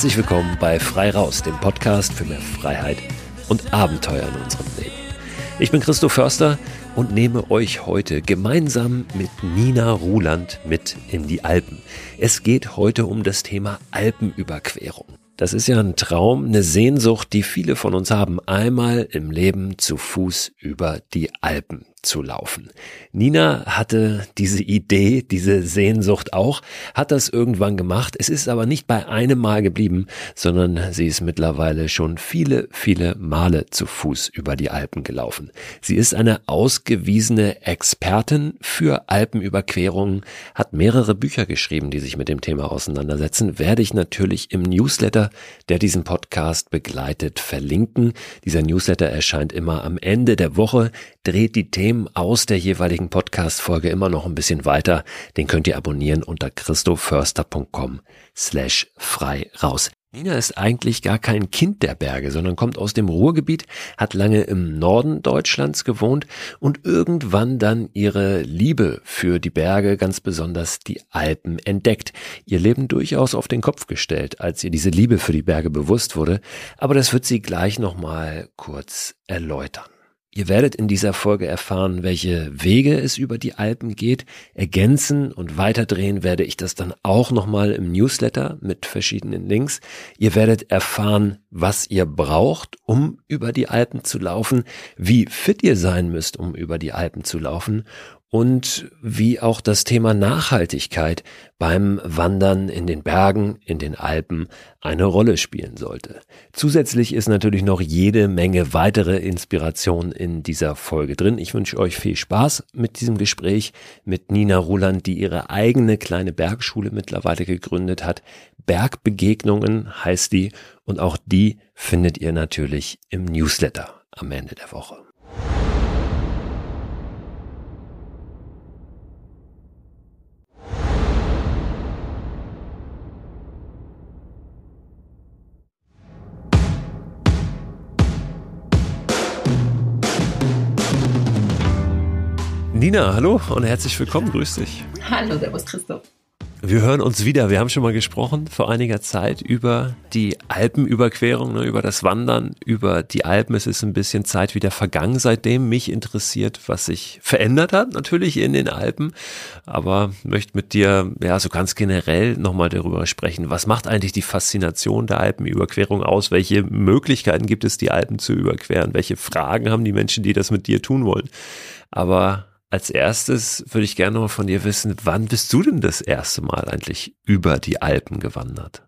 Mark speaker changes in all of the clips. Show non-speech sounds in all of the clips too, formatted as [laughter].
Speaker 1: Herzlich willkommen bei Frei Raus, dem Podcast für mehr Freiheit und Abenteuer in unserem Leben. Ich bin Christoph Förster und nehme euch heute gemeinsam mit Nina Ruland mit in die Alpen. Es geht heute um das Thema Alpenüberquerung. Das ist ja ein Traum, eine Sehnsucht, die viele von uns haben, einmal im Leben zu Fuß über die Alpen zu laufen. Nina hatte diese Idee, diese Sehnsucht auch, hat das irgendwann gemacht. Es ist aber nicht bei einem Mal geblieben, sondern sie ist mittlerweile schon viele, viele Male zu Fuß über die Alpen gelaufen. Sie ist eine ausgewiesene Expertin für Alpenüberquerungen, hat mehrere Bücher geschrieben, die sich mit dem Thema auseinandersetzen, werde ich natürlich im Newsletter, der diesen Podcast begleitet, verlinken. Dieser Newsletter erscheint immer am Ende der Woche, dreht die Themen Themen aus der jeweiligen Podcast-Folge immer noch ein bisschen weiter. Den könnt ihr abonnieren unter christoförster.com slash frei raus. Nina ist eigentlich gar kein Kind der Berge, sondern kommt aus dem Ruhrgebiet, hat lange im Norden Deutschlands gewohnt und irgendwann dann ihre Liebe für die Berge, ganz besonders die Alpen, entdeckt. Ihr Leben durchaus auf den Kopf gestellt, als ihr diese Liebe für die Berge bewusst wurde, aber das wird sie gleich nochmal kurz erläutern. Ihr werdet in dieser Folge erfahren, welche Wege es über die Alpen geht. Ergänzen und weiterdrehen werde ich das dann auch nochmal im Newsletter mit verschiedenen Links. Ihr werdet erfahren, was ihr braucht, um über die Alpen zu laufen, wie fit ihr sein müsst, um über die Alpen zu laufen und wie auch das Thema Nachhaltigkeit beim Wandern in den Bergen, in den Alpen eine Rolle spielen sollte. Zusätzlich ist natürlich noch jede Menge weitere Inspiration in dieser Folge drin. Ich wünsche euch viel Spaß mit diesem Gespräch mit Nina Ruland, die ihre eigene kleine Bergschule mittlerweile gegründet hat. Bergbegegnungen heißt die und auch die findet ihr natürlich im Newsletter am Ende der Woche. Nina, hallo und herzlich willkommen. Grüß dich.
Speaker 2: Hallo, Servus Christoph.
Speaker 1: Wir hören uns wieder. Wir haben schon mal gesprochen vor einiger Zeit über die Alpenüberquerung, ne, über das Wandern, über die Alpen. Es ist ein bisschen Zeit wieder vergangen seitdem. Mich interessiert, was sich verändert hat, natürlich in den Alpen. Aber möchte mit dir, ja, so ganz generell nochmal darüber sprechen. Was macht eigentlich die Faszination der Alpenüberquerung aus? Welche Möglichkeiten gibt es, die Alpen zu überqueren? Welche Fragen haben die Menschen, die das mit dir tun wollen? Aber als erstes würde ich gerne noch von dir wissen, wann bist du denn das erste Mal eigentlich über die Alpen gewandert?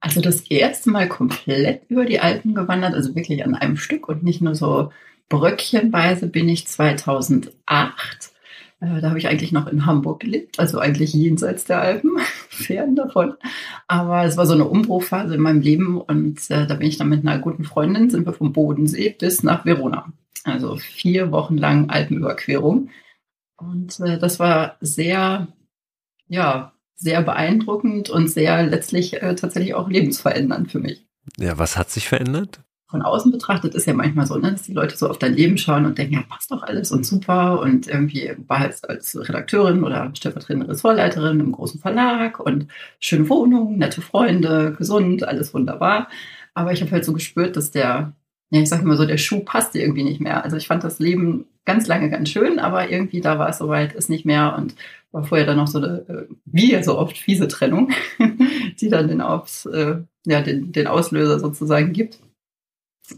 Speaker 2: Also das erste Mal komplett über die Alpen gewandert, also wirklich an einem Stück und nicht nur so bröckchenweise bin ich 2008. Äh, da habe ich eigentlich noch in Hamburg gelebt, also eigentlich jenseits der Alpen, [laughs] fern davon. Aber es war so eine Umbruchphase in meinem Leben und äh, da bin ich dann mit einer guten Freundin, sind wir vom Bodensee bis nach Verona. Also vier Wochen lang Alpenüberquerung. Und äh, das war sehr, ja, sehr beeindruckend und sehr letztlich äh, tatsächlich auch lebensverändernd für mich.
Speaker 1: Ja, was hat sich verändert?
Speaker 2: Von außen betrachtet ist ja manchmal so, ne, dass die Leute so auf dein Leben schauen und denken, ja, passt doch alles und super. Und irgendwie war halt als Redakteurin oder stellvertretende Ressortleiterin im großen Verlag und schöne Wohnung, nette Freunde, gesund, alles wunderbar. Aber ich habe halt so gespürt, dass der, ja, ich sage immer so, der Schuh passte irgendwie nicht mehr. Also ich fand das Leben ganz lange ganz schön, aber irgendwie da war es soweit, ist nicht mehr und war vorher dann noch so eine, äh, wie so oft, fiese Trennung, [laughs] die dann den, Aufs, äh, ja, den, den Auslöser sozusagen gibt.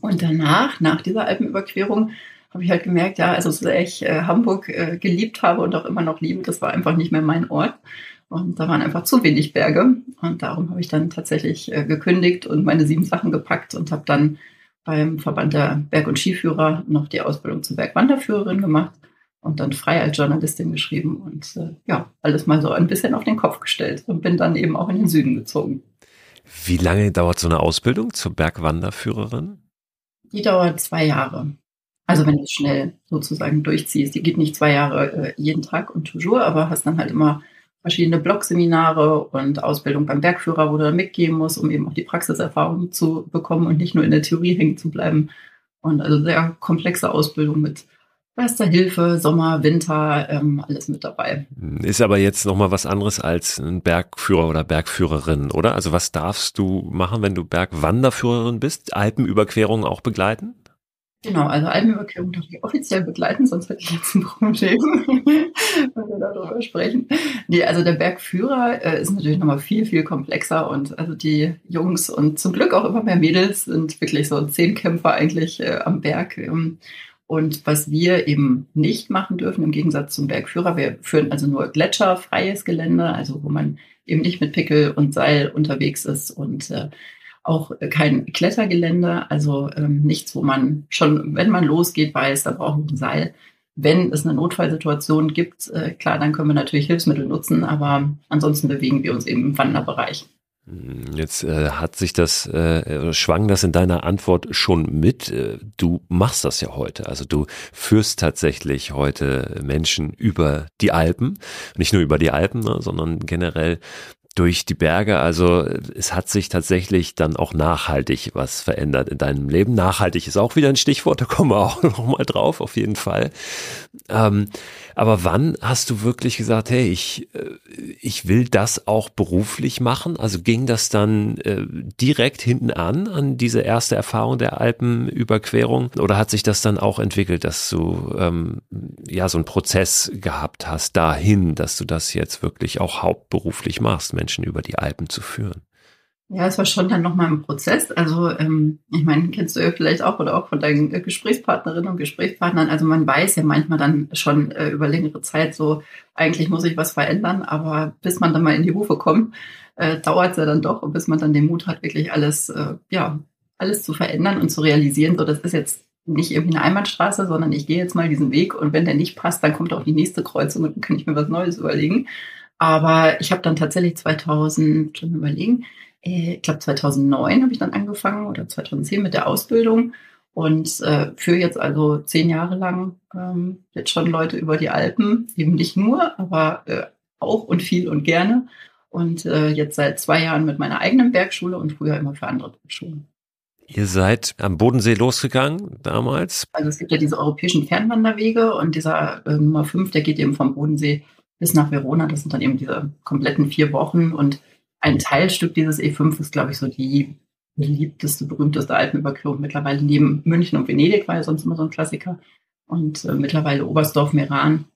Speaker 2: Und danach, nach dieser Alpenüberquerung, habe ich halt gemerkt, ja, also so sehr ich äh, Hamburg äh, geliebt habe und auch immer noch liebe, das war einfach nicht mehr mein Ort. Und da waren einfach zu wenig Berge. Und darum habe ich dann tatsächlich äh, gekündigt und meine sieben Sachen gepackt und habe dann beim Verband der Berg- und Skiführer noch die Ausbildung zur Bergwanderführerin gemacht und dann frei als Journalistin geschrieben und äh, ja, alles mal so ein bisschen auf den Kopf gestellt und bin dann eben auch in den Süden gezogen.
Speaker 1: Wie lange dauert so eine Ausbildung zur Bergwanderführerin?
Speaker 2: Die dauert zwei Jahre. Also wenn du es schnell sozusagen durchziehst. Die geht nicht zwei Jahre äh, jeden Tag und toujours, aber hast dann halt immer verschiedene Blogseminare und Ausbildung beim Bergführer, wo du dann mitgehen musst, um eben auch die Praxiserfahrung zu bekommen und nicht nur in der Theorie hängen zu bleiben. Und also sehr komplexe Ausbildung mit Erster Hilfe, Sommer, Winter, ähm, alles mit dabei.
Speaker 1: Ist aber jetzt nochmal was anderes als ein Bergführer oder Bergführerin, oder? Also was darfst du machen, wenn du Bergwanderführerin bist? Alpenüberquerungen auch begleiten?
Speaker 2: Genau, also Alpenüberquerung darf ich offiziell begleiten, sonst hätte ich jetzt ein Problem, [laughs] wenn wir darüber sprechen. Nee, also der Bergführer äh, ist natürlich nochmal viel, viel komplexer und also die Jungs und zum Glück auch immer mehr Mädels sind wirklich so Zehnkämpfer eigentlich äh, am Berg. Ähm, und was wir eben nicht machen dürfen, im Gegensatz zum Bergführer, wir führen also nur gletscherfreies Gelände, also wo man eben nicht mit Pickel und Seil unterwegs ist und äh, auch kein Klettergelände, also ähm, nichts, wo man schon, wenn man losgeht, weiß, da braucht man ein Seil. Wenn es eine Notfallsituation gibt, äh, klar, dann können wir natürlich Hilfsmittel nutzen, aber ansonsten bewegen wir uns eben im Wanderbereich.
Speaker 1: Hm, jetzt äh, hat sich das, äh, schwang das in deiner Antwort schon mit. Äh, du machst das ja heute. Also du führst tatsächlich heute Menschen über die Alpen. Nicht nur über die Alpen, ne, sondern generell durch die Berge. Also es hat sich tatsächlich dann auch nachhaltig was verändert in deinem Leben. Nachhaltig ist auch wieder ein Stichwort, da kommen wir auch [laughs] noch mal drauf, auf jeden Fall. Ähm, aber wann hast du wirklich gesagt, hey, ich, äh, ich will das auch beruflich machen? Also ging das dann äh, direkt hinten an, an diese erste Erfahrung der Alpenüberquerung? Oder hat sich das dann auch entwickelt, dass du ähm, ja so einen Prozess gehabt hast dahin, dass du das jetzt wirklich auch hauptberuflich machst, Menschen über die Alpen zu führen?
Speaker 2: Ja, es war schon dann nochmal ein Prozess. Also ähm, ich meine, kennst du ja vielleicht auch oder auch von deinen äh, Gesprächspartnerinnen und Gesprächspartnern. Also man weiß ja manchmal dann schon äh, über längere Zeit so, eigentlich muss ich was verändern, aber bis man dann mal in die Hufe kommt, äh, dauert es ja dann doch und bis man dann den Mut hat, wirklich alles, äh, ja, alles zu verändern und zu realisieren. So, das ist jetzt nicht irgendwie eine Einbahnstraße, sondern ich gehe jetzt mal diesen Weg und wenn der nicht passt, dann kommt auch die nächste Kreuzung und dann kann ich mir was Neues überlegen. Aber ich habe dann tatsächlich 2000, schon überlegen, äh, ich glaube 2009 habe ich dann angefangen oder 2010 mit der Ausbildung und äh, führe jetzt also zehn Jahre lang ähm, jetzt schon Leute über die Alpen, eben nicht nur, aber äh, auch und viel und gerne. Und äh, jetzt seit zwei Jahren mit meiner eigenen Bergschule und früher immer für andere Bergschulen.
Speaker 1: Ihr seid am Bodensee losgegangen damals?
Speaker 2: Also es gibt ja diese europäischen Fernwanderwege und dieser äh, Nummer 5, der geht eben vom Bodensee bis nach Verona. Das sind dann eben diese kompletten vier Wochen und ein Teilstück dieses E5 ist, glaube ich, so die beliebteste, berühmteste Alpenüberquerung mittlerweile neben München und Venedig, war ja sonst immer so ein Klassiker. Und äh, mittlerweile Oberstdorf, Meran.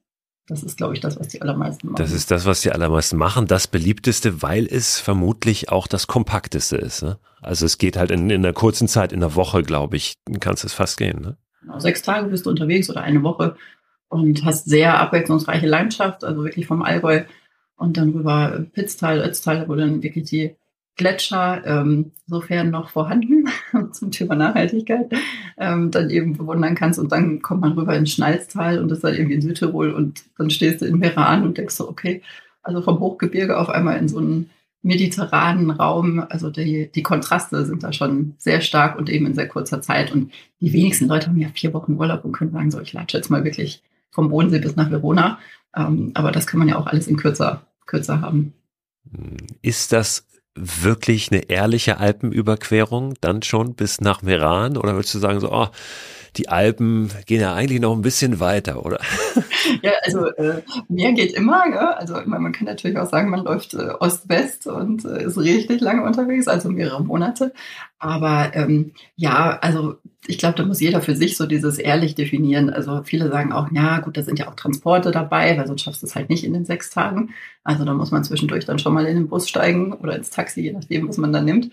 Speaker 2: Das ist, glaube ich, das, was die allermeisten machen.
Speaker 1: Das ist das, was die allermeisten machen. Das beliebteste, weil es vermutlich auch das kompakteste ist. Ne? Also es geht halt in, in einer kurzen Zeit, in einer Woche, glaube ich, kannst es fast gehen. Ne?
Speaker 2: Genau, sechs Tage bist du unterwegs oder eine Woche und hast sehr abwechslungsreiche Landschaft, also wirklich vom Allgäu und dann rüber Pitztal, Ötztal, wo dann wirklich die Gletscher, ähm, sofern noch vorhanden, [laughs] zum Thema Nachhaltigkeit, ähm, dann eben bewundern kannst. Und dann kommt man rüber ins Schnalztal und ist dann irgendwie in Südtirol und dann stehst du in Meran und denkst so, okay, also vom Hochgebirge auf einmal in so einen mediterranen Raum, also die, die Kontraste sind da schon sehr stark und eben in sehr kurzer Zeit. Und die wenigsten Leute haben ja vier Wochen Urlaub und können sagen, so, ich latsche jetzt mal wirklich vom Bodensee bis nach Verona. Ähm, aber das kann man ja auch alles in kürzer kürzer haben.
Speaker 1: Ist das wirklich eine ehrliche Alpenüberquerung dann schon bis nach Meran? Oder würdest du sagen so, oh, die Alpen gehen ja eigentlich noch ein bisschen weiter, oder? [laughs]
Speaker 2: Ja, also äh, mehr geht immer. Ja? Also man kann natürlich auch sagen, man läuft äh, Ost-West und äh, ist richtig lange unterwegs, also mehrere Monate. Aber ähm, ja, also ich glaube, da muss jeder für sich so dieses ehrlich definieren. Also viele sagen auch, ja gut, da sind ja auch Transporte dabei, weil sonst schaffst du es halt nicht in den sechs Tagen. Also da muss man zwischendurch dann schon mal in den Bus steigen oder ins Taxi, je nachdem, was man da nimmt.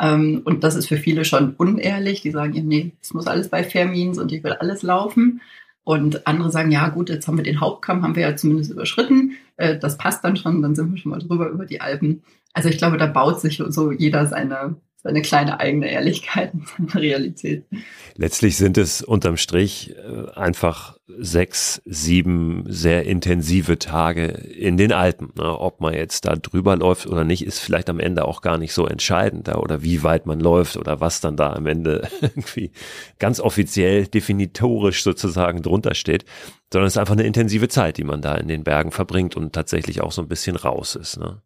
Speaker 2: Ähm, und das ist für viele schon unehrlich. Die sagen, nee, es muss alles bei Fairmeans und ich will alles laufen. Und andere sagen, ja gut, jetzt haben wir den Hauptkamm, haben wir ja zumindest überschritten. Äh, das passt dann schon, dann sind wir schon mal drüber über die Alpen. Also ich glaube, da baut sich so jeder seine, seine kleine eigene Ehrlichkeit und seine Realität.
Speaker 1: Letztlich sind es unterm Strich äh, einfach sechs, sieben sehr intensive Tage in den Alpen. Ne? Ob man jetzt da drüber läuft oder nicht, ist vielleicht am Ende auch gar nicht so entscheidend oder wie weit man läuft oder was dann da am Ende [laughs] irgendwie ganz offiziell definitorisch sozusagen drunter steht, sondern es ist einfach eine intensive Zeit, die man da in den Bergen verbringt und tatsächlich auch so ein bisschen raus ist. Ne?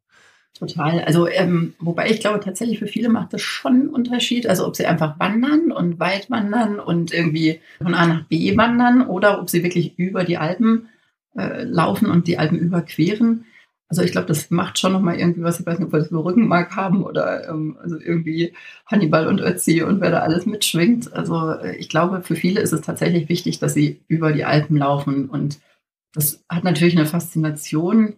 Speaker 2: Total. Also, ähm, wobei ich glaube, tatsächlich für viele macht das schon einen Unterschied. Also, ob sie einfach wandern und weit wandern und irgendwie von A nach B wandern oder ob sie wirklich über die Alpen äh, laufen und die Alpen überqueren. Also, ich glaube, das macht schon nochmal irgendwie was. Ich weiß nicht, ob wir das über Rückenmark haben oder ähm, also irgendwie Hannibal und Ötzi und wer da alles mitschwingt. Also, äh, ich glaube, für viele ist es tatsächlich wichtig, dass sie über die Alpen laufen und das hat natürlich eine Faszination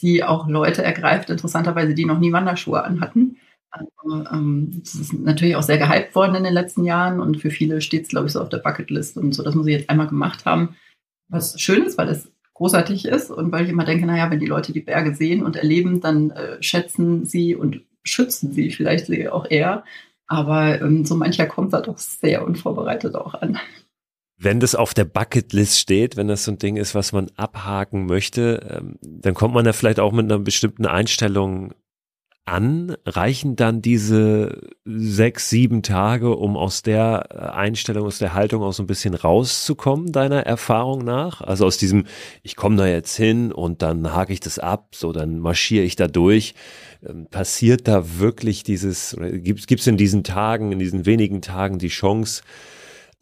Speaker 2: die auch Leute ergreift, interessanterweise, die noch nie Wanderschuhe anhatten. Also, ähm, das ist natürlich auch sehr gehypt worden in den letzten Jahren und für viele steht es, glaube ich, so auf der Bucketlist und so, das muss ich jetzt einmal gemacht haben. Was schön ist, weil es großartig ist und weil ich immer denke, naja, wenn die Leute die Berge sehen und erleben, dann äh, schätzen sie und schützen sie vielleicht sie auch eher. Aber ähm, so mancher kommt da doch sehr unvorbereitet auch an
Speaker 1: wenn das auf der Bucketlist steht, wenn das so ein Ding ist, was man abhaken möchte, ähm, dann kommt man da vielleicht auch mit einer bestimmten Einstellung an. Reichen dann diese sechs, sieben Tage, um aus der äh, Einstellung, aus der Haltung auch so ein bisschen rauszukommen, deiner Erfahrung nach? Also aus diesem, ich komme da jetzt hin und dann hake ich das ab, so dann marschiere ich da durch. Ähm, passiert da wirklich dieses, gibt es in diesen Tagen, in diesen wenigen Tagen die Chance,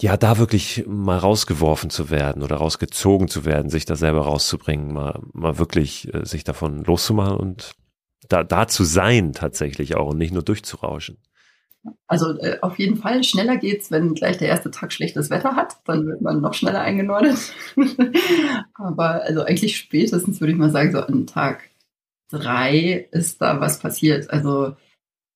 Speaker 1: ja, da wirklich mal rausgeworfen zu werden oder rausgezogen zu werden, sich da selber rauszubringen, mal, mal wirklich äh, sich davon loszumachen und da, da zu sein tatsächlich auch und nicht nur durchzurauschen.
Speaker 2: Also äh, auf jeden Fall schneller geht's, wenn gleich der erste Tag schlechtes Wetter hat, dann wird man noch schneller eingenordet. [laughs] Aber also eigentlich spätestens würde ich mal sagen, so an Tag drei ist da was passiert. Also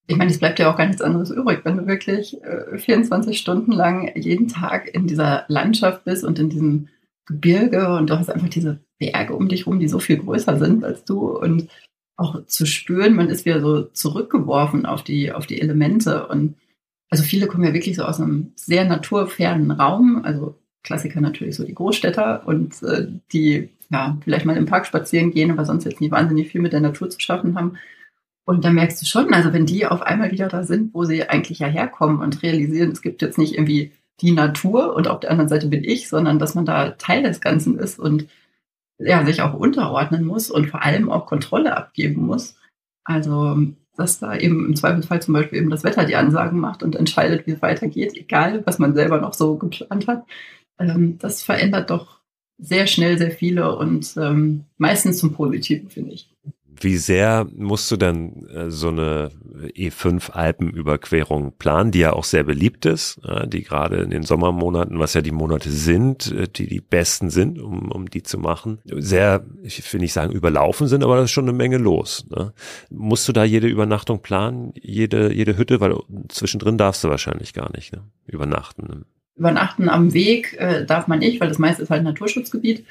Speaker 2: ich meine, es bleibt ja auch gar nichts anderes übrig, wenn du wirklich äh, 24 Stunden lang jeden Tag in dieser Landschaft bist und in diesem Gebirge und du hast einfach diese Berge um dich rum, die so viel größer sind als du und auch zu spüren, man ist wieder so zurückgeworfen auf die, auf die Elemente und also viele kommen ja wirklich so aus einem sehr naturfernen Raum, also Klassiker natürlich so die Großstädter und äh, die ja vielleicht mal im Park spazieren gehen, aber sonst jetzt nicht wahnsinnig viel mit der Natur zu schaffen haben und da merkst du schon, also wenn die auf einmal wieder da sind, wo sie eigentlich ja herkommen und realisieren, es gibt jetzt nicht irgendwie die Natur und auf der anderen Seite bin ich, sondern dass man da Teil des Ganzen ist und ja, sich auch unterordnen muss und vor allem auch Kontrolle abgeben muss. Also, dass da eben im Zweifelsfall zum Beispiel eben das Wetter die Ansagen macht und entscheidet, wie es weitergeht, egal was man selber noch so geplant hat. Ähm, das verändert doch sehr schnell sehr viele und ähm, meistens zum Positiven, finde ich.
Speaker 1: Wie sehr musst du dann äh, so eine E5-Alpenüberquerung planen, die ja auch sehr beliebt ist, äh, die gerade in den Sommermonaten, was ja die Monate sind, äh, die die besten sind, um, um die zu machen, sehr, ich will nicht sagen überlaufen sind, aber da ist schon eine Menge los. Ne? Musst du da jede Übernachtung planen, jede, jede Hütte, weil zwischendrin darfst du wahrscheinlich gar nicht ne? übernachten.
Speaker 2: Übernachten am Weg äh, darf man nicht, weil das meiste ist halt Naturschutzgebiet.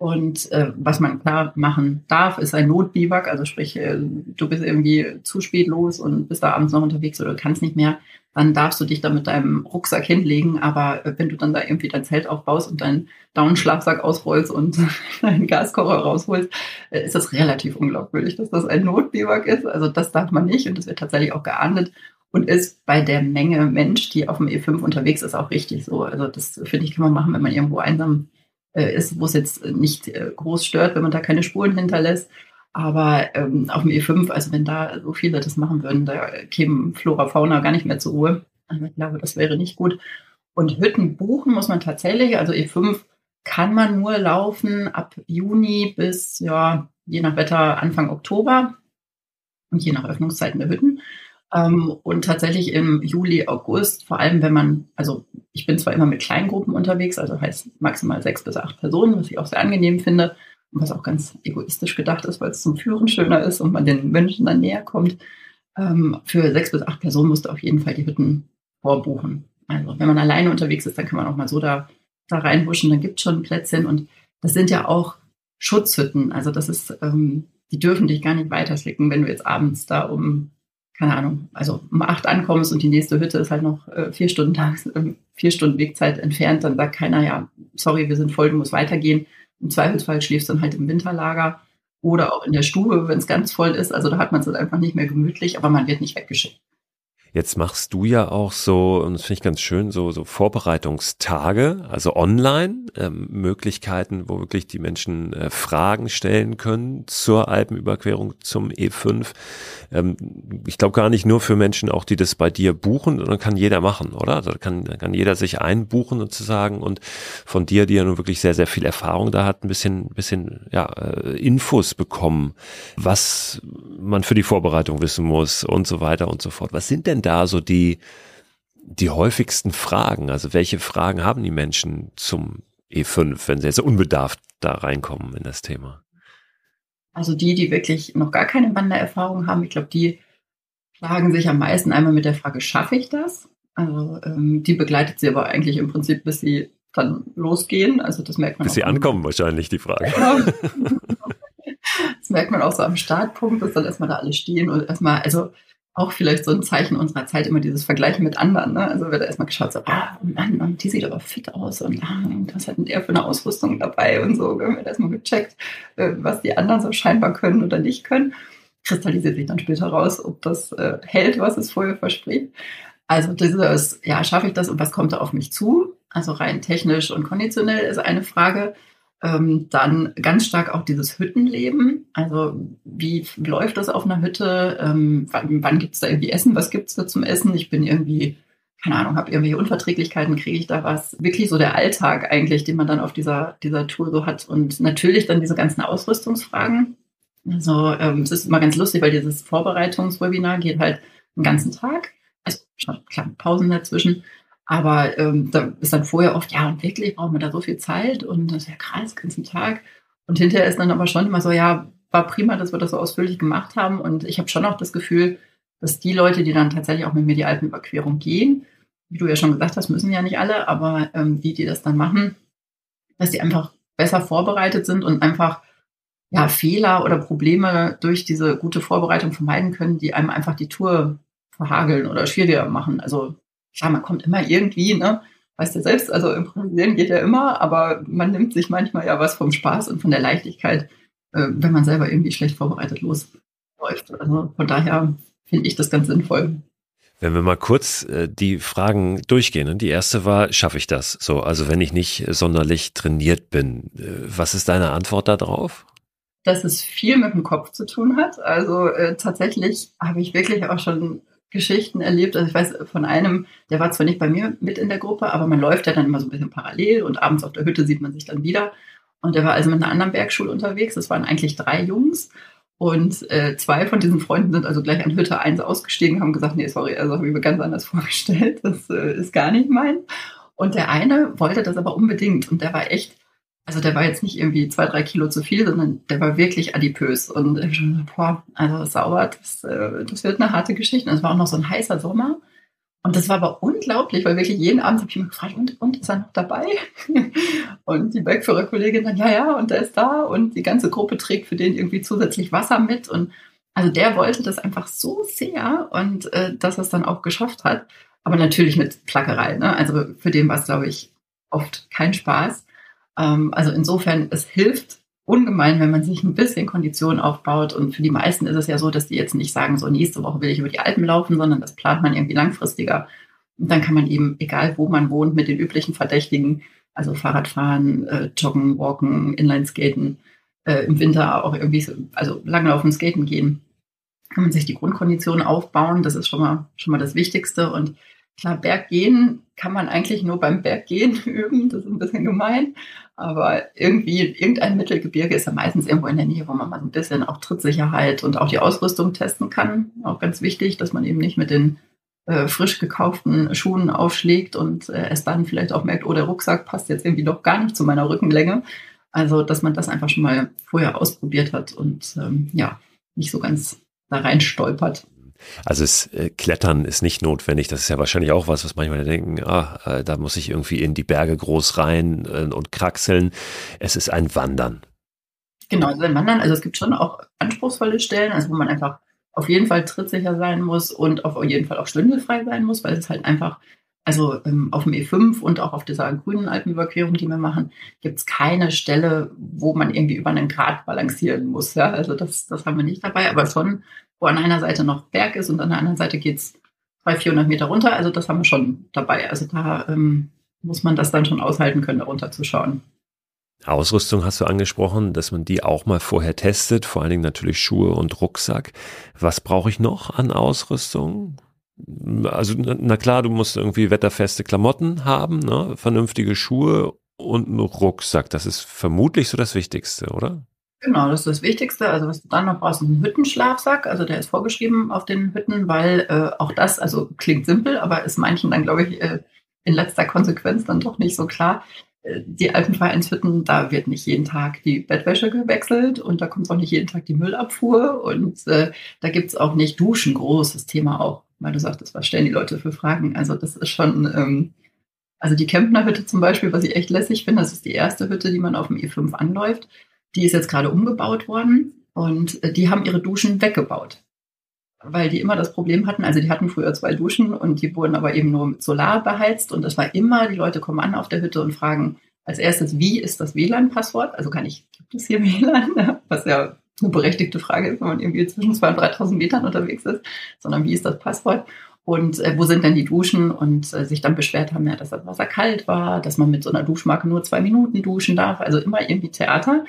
Speaker 2: Und äh, was man klar machen darf, ist ein Notbiwak. Also sprich, äh, du bist irgendwie zu spät los und bist da abends noch unterwegs oder kannst nicht mehr. Dann darfst du dich da mit deinem Rucksack hinlegen. Aber äh, wenn du dann da irgendwie dein Zelt aufbaust und deinen Down-Schlafsack ausrollst und [laughs] deinen Gaskocher rausholst, äh, ist das relativ unglaubwürdig, dass das ein Notbiwak ist. Also das darf man nicht und das wird tatsächlich auch geahndet und ist bei der Menge Mensch, die auf dem E5 unterwegs ist, auch richtig so. Also das finde ich, kann man machen, wenn man irgendwo einsam äh, ist, wo es jetzt nicht äh, groß stört, wenn man da keine Spuren hinterlässt. Aber ähm, auf dem E5, also wenn da so viele das machen würden, da kämen Flora, Fauna gar nicht mehr zur Ruhe. Also ich glaube, das wäre nicht gut. Und Hütten buchen muss man tatsächlich, also E5 kann man nur laufen ab Juni bis, ja, je nach Wetter Anfang Oktober und je nach Öffnungszeiten der Hütten. Ähm, und tatsächlich im Juli, August, vor allem wenn man, also ich bin zwar immer mit Kleingruppen unterwegs, also heißt maximal sechs bis acht Personen, was ich auch sehr angenehm finde und was auch ganz egoistisch gedacht ist, weil es zum Führen schöner ist und man den Menschen dann näher kommt. Ähm, für sechs bis acht Personen musst du auf jeden Fall die Hütten vorbuchen. Also wenn man alleine unterwegs ist, dann kann man auch mal so da, da reinhuschen, dann gibt es schon Plätzchen und das sind ja auch Schutzhütten. Also das ist, ähm, die dürfen dich gar nicht weiterschicken, wenn du jetzt abends da um keine Ahnung, also um acht ankommst und die nächste Hütte ist halt noch äh, vier Stunden äh, vier Stunden Wegzeit entfernt, dann sagt keiner, ja, sorry, wir sind voll, du musst weitergehen. Im Zweifelsfall schläfst du dann halt im Winterlager oder auch in der Stube, wenn es ganz voll ist. Also da hat man es halt einfach nicht mehr gemütlich, aber man wird nicht weggeschickt.
Speaker 1: Jetzt machst du ja auch so, und das finde ich ganz schön, so, so Vorbereitungstage, also online, ähm, Möglichkeiten, wo wirklich die Menschen äh, Fragen stellen können zur Alpenüberquerung zum E5. Ähm, ich glaube gar nicht nur für Menschen auch, die das bei dir buchen, sondern kann jeder machen, oder? Also kann, kann jeder sich einbuchen sozusagen und von dir, die ja nun wirklich sehr, sehr viel Erfahrung da hat, ein bisschen, bisschen, ja, äh, Infos bekommen, was man für die Vorbereitung wissen muss und so weiter und so fort. Was sind denn da so die, die häufigsten Fragen? Also welche Fragen haben die Menschen zum E5, wenn sie jetzt unbedarft da reinkommen in das Thema?
Speaker 2: Also die, die wirklich noch gar keine Wandererfahrung haben, ich glaube, die plagen sich am meisten einmal mit der Frage, schaffe ich das? Also ähm, die begleitet sie aber eigentlich im Prinzip, bis sie dann losgehen. Also das merkt man.
Speaker 1: Bis sie ankommen, wahrscheinlich die Frage. [laughs]
Speaker 2: das merkt man auch so am Startpunkt, dass dann erstmal da alle stehen und erstmal, also auch vielleicht so ein Zeichen unserer Zeit, immer dieses Vergleichen mit anderen. Ne? Also wird erstmal geschaut, so, ah, Mann, und die sieht aber fit aus und ah, was hat denn der für eine Ausrüstung dabei und so. Wir wird erstmal gecheckt, äh, was die anderen so scheinbar können oder nicht können. Kristallisiert sich dann später raus, ob das äh, hält, was es vorher verspricht. Also dieses, ja, schaffe ich das und was kommt da auf mich zu? Also rein technisch und konditionell ist eine Frage. Ähm, dann ganz stark auch dieses Hüttenleben. Also wie läuft das auf einer Hütte? Ähm, wann gibt es da irgendwie Essen? Was gibt es da zum Essen? Ich bin irgendwie, keine Ahnung, habe irgendwelche Unverträglichkeiten, kriege ich da was? Wirklich so der Alltag eigentlich, den man dann auf dieser, dieser Tour so hat. Und natürlich dann diese ganzen Ausrüstungsfragen. Also ähm, es ist immer ganz lustig, weil dieses Vorbereitungswebinar geht halt einen ganzen Tag. Also klar, Pausen dazwischen. Aber ähm, da ist dann vorher oft, ja, und wirklich braucht man da so viel Zeit und das ist ja krass, ganzen Tag. Und hinterher ist dann aber schon immer so, ja, war prima, dass wir das so ausführlich gemacht haben. Und ich habe schon auch das Gefühl, dass die Leute, die dann tatsächlich auch mit mir die Alpenüberquerung gehen, wie du ja schon gesagt hast, müssen ja nicht alle, aber ähm, die, die das dann machen, dass die einfach besser vorbereitet sind und einfach ja, Fehler oder Probleme durch diese gute Vorbereitung vermeiden können, die einem einfach die Tour verhageln oder schwieriger machen. Also klar, man kommt immer irgendwie, ne? Weißt du selbst, also improvisieren geht ja immer, aber man nimmt sich manchmal ja was vom Spaß und von der Leichtigkeit, äh, wenn man selber irgendwie schlecht vorbereitet losläuft. Also von daher finde ich das ganz sinnvoll.
Speaker 1: Wenn wir mal kurz äh, die Fragen durchgehen. Ne? Die erste war, schaffe ich das? So, also wenn ich nicht sonderlich trainiert bin, äh, was ist deine Antwort darauf?
Speaker 2: Dass es viel mit dem Kopf zu tun hat. Also äh, tatsächlich habe ich wirklich auch schon Geschichten erlebt. Also ich weiß von einem, der war zwar nicht bei mir mit in der Gruppe, aber man läuft ja dann immer so ein bisschen parallel und abends auf der Hütte sieht man sich dann wieder. Und der war also mit einer anderen Bergschule unterwegs. Das waren eigentlich drei Jungs. Und äh, zwei von diesen Freunden sind also gleich an Hütte 1 ausgestiegen, haben gesagt, nee, sorry, also habe ich mir ganz anders [laughs] vorgestellt. Das äh, ist gar nicht mein. Und der eine wollte das aber unbedingt. Und der war echt also der war jetzt nicht irgendwie zwei, drei Kilo zu viel, sondern der war wirklich adipös. Und ich schon, boah, also sauber, das, äh, das wird eine harte Geschichte. Und es war auch noch so ein heißer Sommer. Und das war aber unglaublich, weil wirklich jeden Abend habe ich mich gefragt, und, und ist er noch dabei? [laughs] und die Bergführerkollegin dann, ja, ja, und der ist da. Und die ganze Gruppe trägt für den irgendwie zusätzlich Wasser mit. Und also der wollte das einfach so sehr und äh, dass er es dann auch geschafft hat. Aber natürlich mit Plackerei. Ne? Also für den war es, glaube ich, oft kein Spaß. Ähm, also insofern, es hilft ungemein, wenn man sich ein bisschen Kondition aufbaut. Und für die meisten ist es ja so, dass die jetzt nicht sagen, so nächste Woche will ich über die Alpen laufen, sondern das plant man irgendwie langfristiger. Und dann kann man eben, egal wo man wohnt, mit den üblichen Verdächtigen, also Fahrradfahren, äh, Joggen, Walken, Inlineskaten, äh, im Winter auch irgendwie, so, also langlaufen, Skaten gehen, kann man sich die Grundkondition aufbauen. Das ist schon mal, schon mal das Wichtigste. Und Klar, Berggehen kann man eigentlich nur beim Berggehen [laughs] üben, das ist ein bisschen gemein, aber irgendwie irgendein Mittelgebirge ist ja meistens irgendwo in der Nähe, wo man mal ein bisschen auch Trittsicherheit und auch die Ausrüstung testen kann. Auch ganz wichtig, dass man eben nicht mit den äh, frisch gekauften Schuhen aufschlägt und äh, es dann vielleicht auch merkt, oh, der Rucksack passt jetzt irgendwie doch gar nicht zu meiner Rückenlänge. Also, dass man das einfach schon mal vorher ausprobiert hat und ähm, ja, nicht so ganz da rein stolpert.
Speaker 1: Also es, äh, Klettern ist nicht notwendig. Das ist ja wahrscheinlich auch was, was manchmal denken, ah, äh, da muss ich irgendwie in die Berge groß rein äh, und kraxeln. Es ist ein Wandern.
Speaker 2: Genau, also ein Wandern. Also es gibt schon auch anspruchsvolle Stellen, also wo man einfach auf jeden Fall trittsicher sein muss und auf jeden Fall auch schwindelfrei sein muss, weil es halt einfach, also ähm, auf dem E5 und auch auf dieser grünen Alpenüberquerung, die wir machen, gibt es keine Stelle, wo man irgendwie über einen Grat balancieren muss. Ja? Also das, das haben wir nicht dabei, aber schon wo an einer Seite noch Berg ist und an der anderen Seite geht's 300, 400 Meter runter. Also das haben wir schon dabei. Also da ähm, muss man das dann schon aushalten können, da runterzuschauen.
Speaker 1: Ausrüstung hast du angesprochen, dass man die auch mal vorher testet, vor allen Dingen natürlich Schuhe und Rucksack. Was brauche ich noch an Ausrüstung? Also na klar, du musst irgendwie wetterfeste Klamotten haben, ne? vernünftige Schuhe und einen Rucksack. Das ist vermutlich so das Wichtigste, oder?
Speaker 2: Genau, das ist das Wichtigste. Also was du dann noch brauchst, ist ein Hüttenschlafsack. Also der ist vorgeschrieben auf den Hütten, weil äh, auch das, also klingt simpel, aber ist manchen dann, glaube ich, äh, in letzter Konsequenz dann doch nicht so klar. Äh, die Alpenvereinshütten, da wird nicht jeden Tag die Bettwäsche gewechselt und da kommt auch nicht jeden Tag die Müllabfuhr und äh, da gibt's auch nicht Duschen, großes Thema auch, weil du sagtest, was stellen die Leute für Fragen? Also das ist schon, ähm, also die Kempner Hütte zum Beispiel, was ich echt lässig finde, das ist die erste Hütte, die man auf dem E5 anläuft. Die ist jetzt gerade umgebaut worden und äh, die haben ihre Duschen weggebaut. Weil die immer das Problem hatten, also die hatten früher zwei Duschen und die wurden aber eben nur mit Solar beheizt und das war immer, die Leute kommen an auf der Hütte und fragen als erstes, wie ist das WLAN-Passwort? Also kann ich, gibt es hier WLAN? [laughs] Was ja eine berechtigte Frage ist, wenn man irgendwie zwischen 2.000 und 3.000 Metern unterwegs ist, sondern wie ist das Passwort? Und äh, wo sind denn die Duschen? Und äh, sich dann beschwert haben, ja, dass das Wasser kalt war, dass man mit so einer Duschmarke nur zwei Minuten duschen darf. Also immer irgendwie Theater.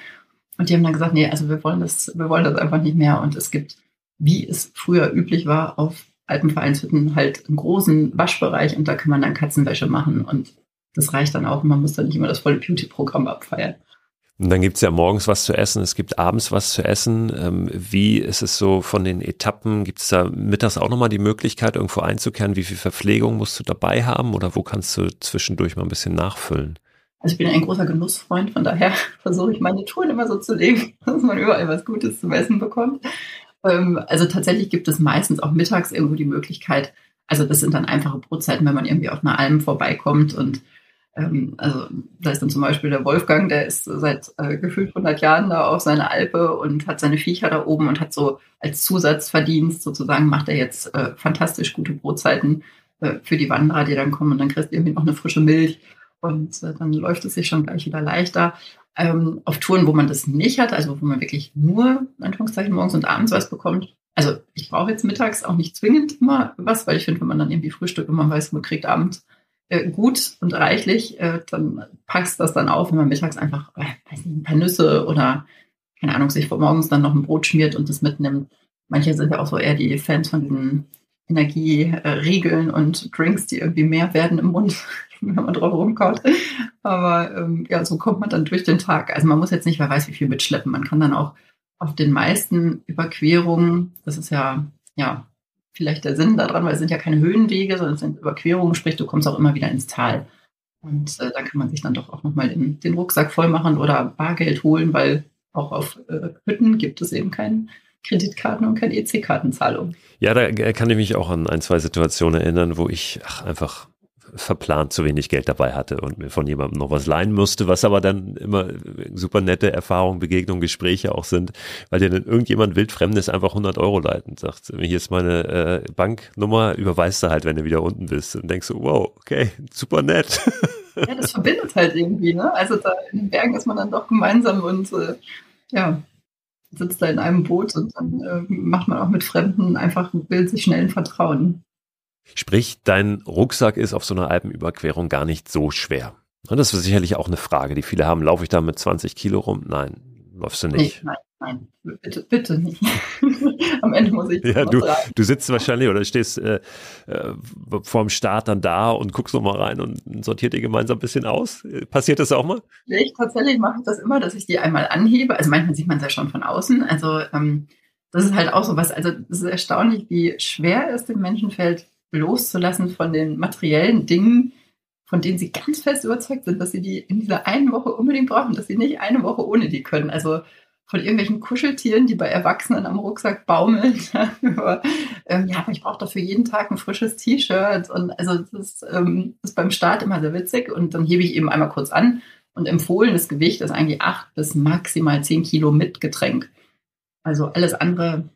Speaker 2: Und die haben dann gesagt, nee, also wir wollen das, wir wollen das einfach nicht mehr. Und es gibt, wie es früher üblich war, auf Alpenvereinshütten halt einen großen Waschbereich und da kann man dann Katzenwäsche machen. Und das reicht dann auch. Man muss dann nicht immer das volle Beauty-Programm abfeiern.
Speaker 1: Und dann gibt's ja morgens was zu essen, es gibt abends was zu essen. Ähm, wie ist es so von den Etappen? Gibt's da mittags auch nochmal die Möglichkeit, irgendwo einzukehren? Wie viel Verpflegung musst du dabei haben oder wo kannst du zwischendurch mal ein bisschen nachfüllen?
Speaker 2: Also ich bin ein großer Genussfreund, von daher [laughs] versuche ich meine Touren immer so zu legen, [laughs] dass man überall was Gutes zum Essen bekommt. Ähm, also tatsächlich gibt es meistens auch mittags irgendwo die Möglichkeit, also das sind dann einfache Brotzeiten, wenn man irgendwie auf einer Alm vorbeikommt und ähm, also da ist dann zum Beispiel der Wolfgang, der ist seit äh, gefühlt 100 Jahren da auf seiner Alpe und hat seine Viecher da oben und hat so als Zusatzverdienst sozusagen macht er jetzt äh, fantastisch gute Brotzeiten äh, für die Wanderer, die dann kommen und dann kriegst du irgendwie noch eine frische Milch und äh, dann läuft es sich schon gleich wieder leichter. Ähm, auf Touren, wo man das nicht hat, also wo man wirklich nur, in Anführungszeichen, morgens und abends was bekommt. Also ich brauche jetzt mittags auch nicht zwingend immer was, weil ich finde, wenn man dann irgendwie frühstückt und man weiß, man kriegt abends äh, gut und reichlich, äh, dann packst das dann auf, wenn man mittags einfach, äh, weiß nicht, ein paar Nüsse oder, keine Ahnung, sich morgens dann noch ein Brot schmiert und das mitnimmt. Manche sind ja auch so eher die Fans von diesen Energieriegeln und Drinks, die irgendwie mehr werden im Mund, [laughs] wenn man drauf rumkaut. Aber ähm, ja, so kommt man dann durch den Tag. Also man muss jetzt nicht, wer weiß, wie viel mitschleppen. Man kann dann auch auf den meisten Überquerungen, das ist ja, ja, vielleicht der Sinn daran, weil es sind ja keine Höhenwege, sondern es sind Überquerungen, sprich, du kommst auch immer wieder ins Tal. Und äh, dann kann man sich dann doch auch nochmal den, den Rucksack voll machen oder Bargeld holen, weil auch auf äh, Hütten gibt es eben keinen Kreditkarten und keine EC-Kartenzahlung.
Speaker 1: Ja, da kann ich mich auch an ein, zwei Situationen erinnern, wo ich ach, einfach verplant zu wenig Geld dabei hatte und mir von jemandem noch was leihen musste, was aber dann immer super nette Erfahrungen, Begegnungen, Gespräche auch sind, weil dir dann irgendjemand wildfremdes einfach 100 Euro leiht und sagt, hier ist meine äh, Banknummer, überweist du halt, wenn du wieder unten bist und denkst so, wow, okay, super nett. [laughs]
Speaker 2: Ja, das verbindet halt irgendwie, ne? Also da in den Bergen ist man dann doch gemeinsam und äh, ja, sitzt da in einem Boot und dann äh, macht man auch mit Fremden einfach, will sich schnell ein Vertrauen.
Speaker 1: Sprich, dein Rucksack ist auf so einer Alpenüberquerung gar nicht so schwer. Und das ist sicherlich auch eine Frage, die viele haben. Laufe ich da mit 20 Kilo rum? Nein, läufst du nicht.
Speaker 2: Nee, nein, nein, bitte, bitte nicht. [laughs] Am Ende muss ich.
Speaker 1: Ja, du, du sitzt wahrscheinlich oder stehst äh, äh, vorm Start dann da und guckst noch mal rein und sortiert ihr gemeinsam ein bisschen aus. Passiert das auch mal?
Speaker 2: Ich tatsächlich mache ich das immer, dass ich die einmal anhebe. Also manchmal sieht man es ja schon von außen. Also ähm, das ist halt auch so was. Also es ist erstaunlich, wie schwer es den Menschen fällt, loszulassen von den materiellen Dingen, von denen sie ganz fest überzeugt sind, dass sie die in dieser einen Woche unbedingt brauchen, dass sie nicht eine Woche ohne die können. Also von irgendwelchen Kuscheltieren, die bei Erwachsenen am Rucksack baumeln. [laughs] ähm, ja, aber ich brauche dafür jeden Tag ein frisches T-Shirt. Und also das ähm, ist beim Start immer sehr witzig. Und dann hebe ich eben einmal kurz an. Und empfohlenes Gewicht ist eigentlich acht bis maximal zehn Kilo mit Getränk. Also alles andere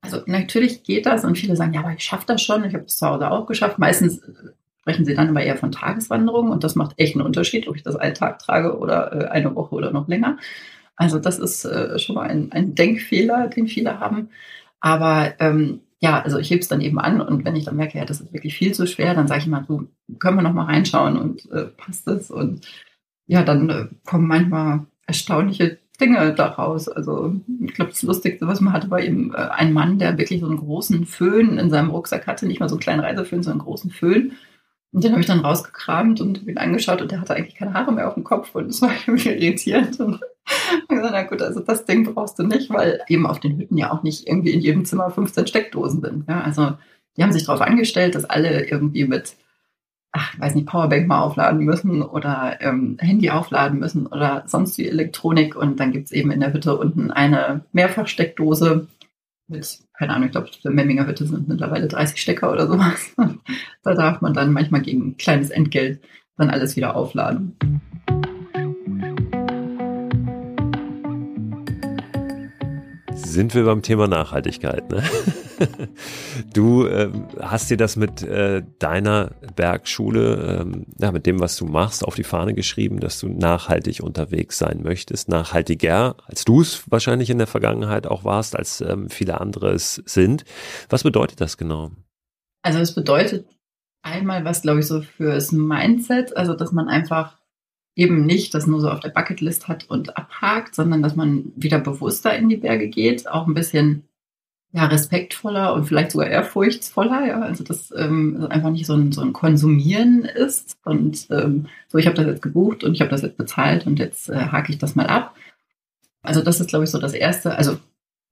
Speaker 2: also natürlich geht das und viele sagen, ja, aber ich schaffe das schon. Ich habe es zu Hause auch geschafft. Meistens äh, sprechen sie dann aber eher von Tageswanderungen und das macht echt einen Unterschied, ob ich das einen Tag trage oder äh, eine Woche oder noch länger. Also das ist äh, schon mal ein, ein Denkfehler, den viele haben. Aber ähm, ja, also ich hebe es dann eben an und wenn ich dann merke, ja, das ist wirklich viel zu schwer, dann sage ich mal, so, können wir noch mal reinschauen und äh, passt es? Und ja, dann äh, kommen manchmal erstaunliche Dinge daraus. Also ich glaube, das Lustigste, was man hatte, war eben äh, ein Mann, der wirklich so einen großen Föhn in seinem Rucksack hatte, nicht mal so einen kleinen Reiseföhn, sondern einen großen Föhn. Und den habe ich dann rausgekramt und ihn angeschaut und der hatte eigentlich keine Haare mehr auf dem Kopf und das war [laughs] irgendwie irritiert. Und ich gesagt, na gut, also das Ding brauchst du nicht, weil eben auf den Hütten ja auch nicht irgendwie in jedem Zimmer 15 Steckdosen sind. Ja? Also die haben sich darauf angestellt, dass alle irgendwie mit, ach, weiß nicht, Powerbank mal aufladen müssen oder ähm, Handy aufladen müssen oder sonst wie Elektronik. Und dann gibt es eben in der Hütte unten eine Mehrfachsteckdose mit, keine Ahnung, ich glaube, für Memminger Hütte sind mittlerweile 30 Stecker oder sowas. [laughs] da darf man dann manchmal gegen ein kleines Entgelt dann alles wieder aufladen.
Speaker 1: Sind wir beim Thema Nachhaltigkeit. Ne? [laughs] Du äh, hast dir das mit äh, deiner Bergschule, ähm, ja, mit dem, was du machst, auf die Fahne geschrieben, dass du nachhaltig unterwegs sein möchtest, nachhaltiger, als du es wahrscheinlich in der Vergangenheit auch warst, als ähm, viele andere es sind. Was bedeutet das genau?
Speaker 2: Also es bedeutet einmal was, glaube ich, so fürs Mindset, also dass man einfach eben nicht das nur so auf der Bucketlist hat und abhakt, sondern dass man wieder bewusster in die Berge geht, auch ein bisschen ja, respektvoller und vielleicht sogar ehrfurchtsvoller, ja, also dass ähm, einfach nicht so ein, so ein Konsumieren ist. Und ähm, so, ich habe das jetzt gebucht und ich habe das jetzt bezahlt und jetzt äh, hake ich das mal ab. Also das ist, glaube ich, so das Erste, also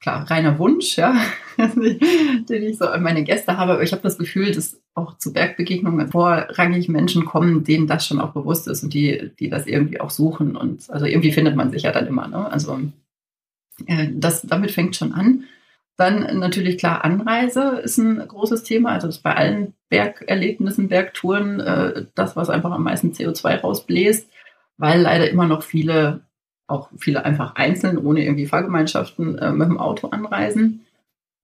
Speaker 2: klar, reiner Wunsch, ja, [laughs] den ich so an meine Gäste habe. Aber ich habe das Gefühl, dass auch zu Bergbegegnungen vorrangig Menschen kommen, denen das schon auch bewusst ist und die, die das irgendwie auch suchen. Und also irgendwie findet man sich ja dann immer. Ne? Also äh, das, damit fängt schon an. Dann natürlich klar, Anreise ist ein großes Thema. Also das ist bei allen Bergerlebnissen, Bergtouren äh, das, was einfach am meisten CO2 rausbläst, weil leider immer noch viele auch viele einfach einzeln, ohne irgendwie Fahrgemeinschaften äh, mit dem Auto anreisen.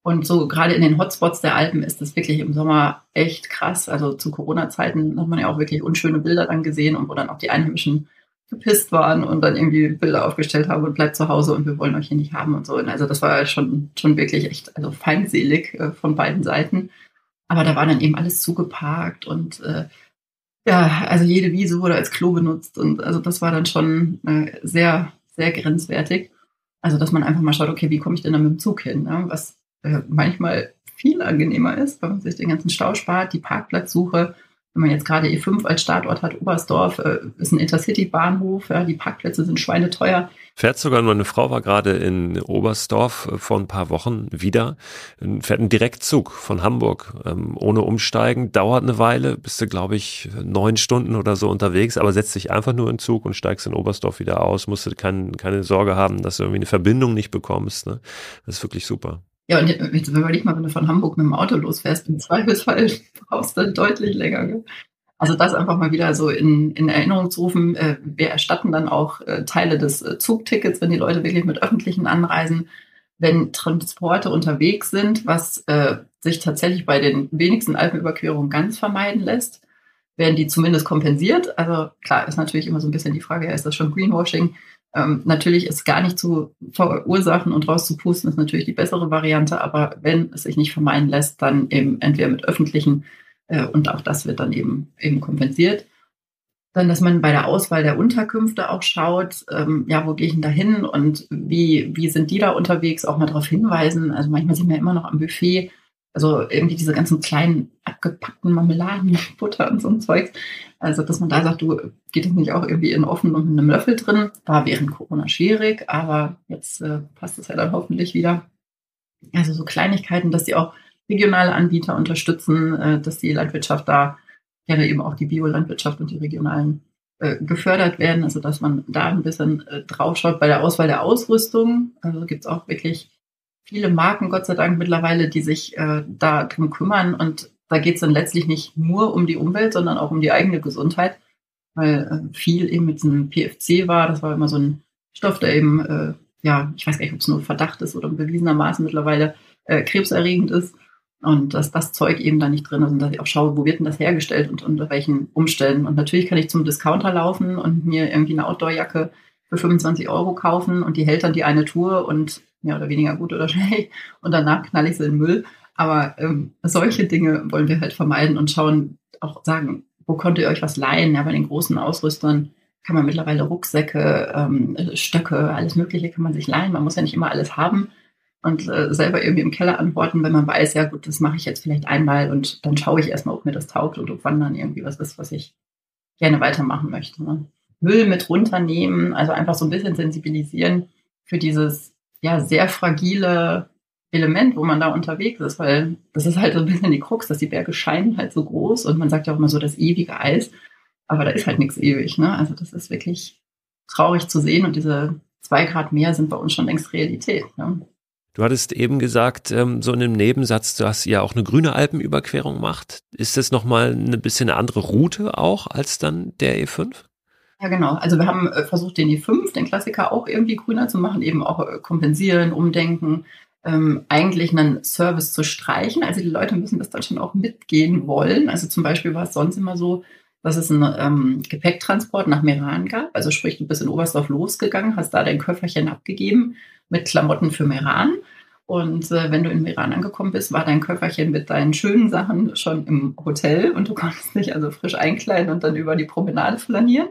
Speaker 2: Und so gerade in den Hotspots der Alpen ist das wirklich im Sommer echt krass. Also zu Corona-Zeiten hat man ja auch wirklich unschöne Bilder dann gesehen und wo dann auch die Einheimischen gepisst waren und dann irgendwie Bilder aufgestellt haben und bleibt zu Hause und wir wollen euch hier nicht haben und so. Und also das war schon, schon wirklich echt also feindselig äh, von beiden Seiten. Aber da war dann eben alles zugeparkt und äh, ja, also jede Wiese wurde als Klo benutzt und also das war dann schon äh, sehr, sehr grenzwertig. Also dass man einfach mal schaut, okay, wie komme ich denn da mit dem Zug hin? Ne? Was äh, manchmal viel angenehmer ist, weil man sich den ganzen Stau spart, die Parkplatzsuche wenn man jetzt gerade E5 als Startort hat, Oberstdorf äh, ist ein Intercity-Bahnhof, ja, die Parkplätze sind schweineteuer.
Speaker 1: Fährt sogar, meine Frau war gerade in Oberstdorf äh, vor ein paar Wochen wieder, fährt ein Direktzug von Hamburg, ähm, ohne Umsteigen, dauert eine Weile, bist du, glaube ich, neun Stunden oder so unterwegs, aber setzt dich einfach nur in Zug und steigst in Oberstdorf wieder aus, musst du kein, keine Sorge haben, dass du irgendwie eine Verbindung nicht bekommst. Ne? Das ist wirklich super.
Speaker 2: Ja, und jetzt überleg mal, wenn du von Hamburg mit dem Auto losfährst, im Zweifelsfall [laughs] brauchst du deutlich länger. Gell? Also das einfach mal wieder so in, in Erinnerung zu rufen. Äh, wir erstatten dann auch äh, Teile des äh, Zugtickets, wenn die Leute wirklich mit öffentlichen anreisen. Wenn Transporte unterwegs sind, was sich tatsächlich bei den wenigsten Alpenüberquerungen ganz vermeiden lässt, werden die zumindest kompensiert. Also klar, ist natürlich immer so ein bisschen die Frage, ist das schon Greenwashing? Ähm, natürlich ist gar nicht zu verursachen und rauszupusten, ist natürlich die bessere Variante, aber wenn es sich nicht vermeiden lässt, dann eben entweder mit öffentlichen äh, und auch das wird dann eben, eben kompensiert. Dann, dass man bei der Auswahl der Unterkünfte auch schaut, ähm, ja, wo gehe ich denn da hin und wie, wie sind die da unterwegs, auch mal darauf hinweisen. Also manchmal sind wir immer noch am Buffet, also irgendwie diese ganzen kleinen abgepackten Marmeladen, Butter und so ein Zeug. Also, dass man da sagt, du, geht es nicht auch irgendwie in offen und mit einem Löffel drin? War während Corona schwierig, aber jetzt äh, passt es ja dann hoffentlich wieder. Also so Kleinigkeiten, dass die auch regionale Anbieter unterstützen, äh, dass die Landwirtschaft da, gerne eben auch die Biolandwirtschaft und die regionalen äh, gefördert werden, also dass man da ein bisschen äh, draufschaut bei der Auswahl der Ausrüstung. Also gibt es auch wirklich viele Marken, Gott sei Dank, mittlerweile, die sich äh, da drum kümmern. Und da geht es dann letztlich nicht nur um die Umwelt, sondern auch um die eigene Gesundheit, weil äh, viel eben mit diesem PFC war. Das war immer so ein Stoff, der eben, äh, ja, ich weiß gar nicht, ob es nur Verdacht ist oder bewiesenermaßen mittlerweile krebserregend ist. Und dass das Zeug eben da nicht drin ist und dass ich auch schaue, wo wird denn das hergestellt und unter welchen Umständen. Und natürlich kann ich zum Discounter laufen und mir irgendwie eine Outdoorjacke für 25 Euro kaufen und die hält dann die eine Tour und mehr oder weniger gut oder [laughs] schlecht und danach knall ich sie in den Müll. Aber ähm, solche Dinge wollen wir halt vermeiden und schauen, auch sagen, wo könnt ihr euch was leihen? Ja, bei den großen Ausrüstern kann man mittlerweile Rucksäcke, ähm, Stöcke, alles Mögliche kann man sich leihen. Man muss ja nicht immer alles haben und äh, selber irgendwie im Keller antworten, wenn man weiß, ja gut, das mache ich jetzt vielleicht einmal und dann schaue ich erstmal, ob mir das taugt und ob wann dann irgendwie was ist, was ich gerne weitermachen möchte. Ne? Müll mit runternehmen, also einfach so ein bisschen sensibilisieren für dieses ja sehr fragile Element, wo man da unterwegs ist, weil das ist halt so ein bisschen die Krux, dass die Berge scheinen halt so groß und man sagt ja auch immer so das ewige Eis, aber da ist halt nichts ewig. Ne? Also das ist wirklich traurig zu sehen und diese zwei Grad mehr sind bei uns schon längst Realität. Ne?
Speaker 1: Du hattest eben gesagt, ähm, so in einem Nebensatz, dass ihr auch eine grüne Alpenüberquerung macht. Ist das nochmal eine bisschen andere Route auch als dann der E5?
Speaker 2: Ja, genau. Also wir haben äh, versucht, den E5, den Klassiker, auch irgendwie grüner zu machen, eben auch äh, kompensieren, umdenken, ähm, eigentlich einen Service zu streichen. Also die Leute müssen das dann schon auch mitgehen wollen. Also zum Beispiel war es sonst immer so, dass es einen ähm, Gepäcktransport nach Meran gab. Also sprich, du bist in Oberstdorf losgegangen, hast da dein Köfferchen abgegeben mit Klamotten für Meran. Und äh, wenn du in Meran angekommen bist, war dein Köfferchen mit deinen schönen Sachen schon im Hotel und du [laughs] konntest dich also frisch einkleiden und dann über die Promenade flanieren.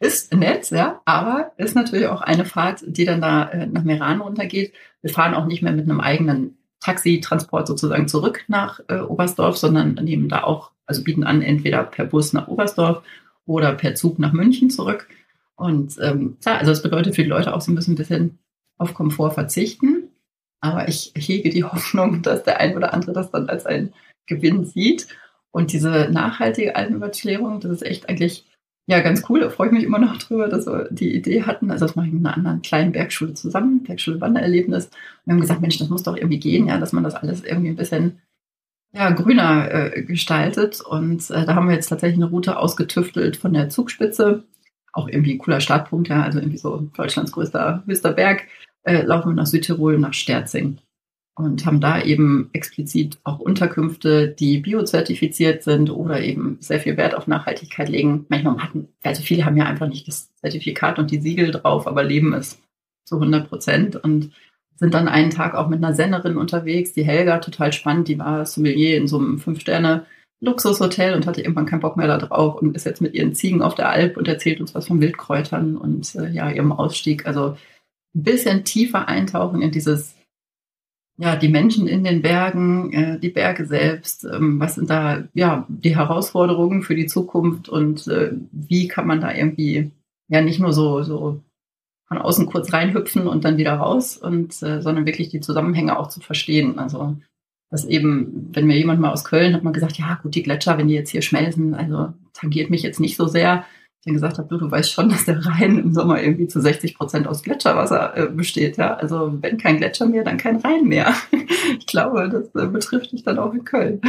Speaker 2: Ist nett, ja, aber ist natürlich auch eine Fahrt, die dann da äh, nach Meran runtergeht. Wir fahren auch nicht mehr mit einem eigenen Taxitransport sozusagen zurück nach äh, Oberstdorf, sondern nehmen da auch, also bieten an, entweder per Bus nach Oberstdorf oder per Zug nach München zurück. Und ähm, klar, also das bedeutet für die Leute auch so ein bisschen, bisschen auf Komfort verzichten. Aber ich hege die [laughs] Hoffnung, dass der ein oder andere das dann als einen Gewinn sieht. Und diese nachhaltige Alpenüberquerung, das ist echt eigentlich ja ganz cool. Da freue ich mich immer noch drüber, dass wir die Idee hatten. Also das mache ich mit einer anderen kleinen Bergschule zusammen, Bergschule Wandererlebnis. Und wir haben gesagt, Mensch, das muss doch irgendwie gehen, ja, dass man das alles irgendwie ein bisschen ja, grüner äh, gestaltet. Und äh, da haben wir jetzt tatsächlich eine Route ausgetüftelt von der Zugspitze. Auch irgendwie ein cooler Startpunkt, ja, also irgendwie so Deutschlands größter, höchster Berg äh, laufen wir nach Südtirol, nach Sterzing und haben da eben explizit auch Unterkünfte, die biozertifiziert sind oder eben sehr viel Wert auf Nachhaltigkeit legen. Manchmal hatten, also viele haben ja einfach nicht das Zertifikat und die Siegel drauf, aber leben es zu 100 Prozent und sind dann einen Tag auch mit einer Sennerin unterwegs, die Helga, total spannend, die war Sommelier in so einem Fünf-Sterne- Luxushotel und hatte irgendwann keinen Bock mehr da drauf und ist jetzt mit ihren Ziegen auf der Alp und erzählt uns was von Wildkräutern und äh, ja, ihrem Ausstieg. Also ein bisschen tiefer eintauchen in dieses, ja, die Menschen in den Bergen, äh, die Berge selbst, ähm, was sind da, ja, die Herausforderungen für die Zukunft und äh, wie kann man da irgendwie, ja, nicht nur so, so von außen kurz reinhüpfen und dann wieder raus und, äh, sondern wirklich die Zusammenhänge auch zu verstehen. Also, dass eben, wenn mir jemand mal aus Köln hat man gesagt, ja, gut, die Gletscher, wenn die jetzt hier schmelzen, also tangiert mich jetzt nicht so sehr dann gesagt habe, du, du weißt schon, [laughs] dass der Rhein im Sommer irgendwie zu 60 Prozent aus Gletscherwasser äh, besteht. Ja? Also wenn kein Gletscher mehr, dann kein Rhein mehr. [laughs] ich glaube, das äh, betrifft dich dann auch in Köln.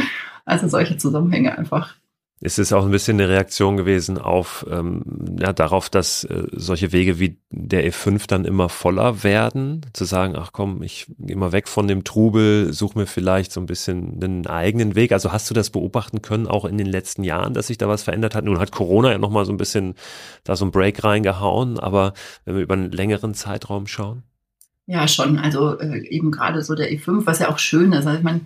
Speaker 2: Also solche Zusammenhänge einfach
Speaker 1: ist es auch ein bisschen eine Reaktion gewesen auf ähm, ja, darauf, dass äh, solche Wege wie der E5 dann immer voller werden, zu sagen, ach komm, ich gehe mal weg von dem Trubel, suche mir vielleicht so ein bisschen einen eigenen Weg. Also hast du das beobachten können, auch in den letzten Jahren, dass sich da was verändert hat? Nun hat Corona ja nochmal so ein bisschen da so ein Break reingehauen, aber wenn wir über einen längeren Zeitraum schauen?
Speaker 2: Ja, schon. Also äh, eben gerade so der E5, was ja auch schön ist. Also ich meine,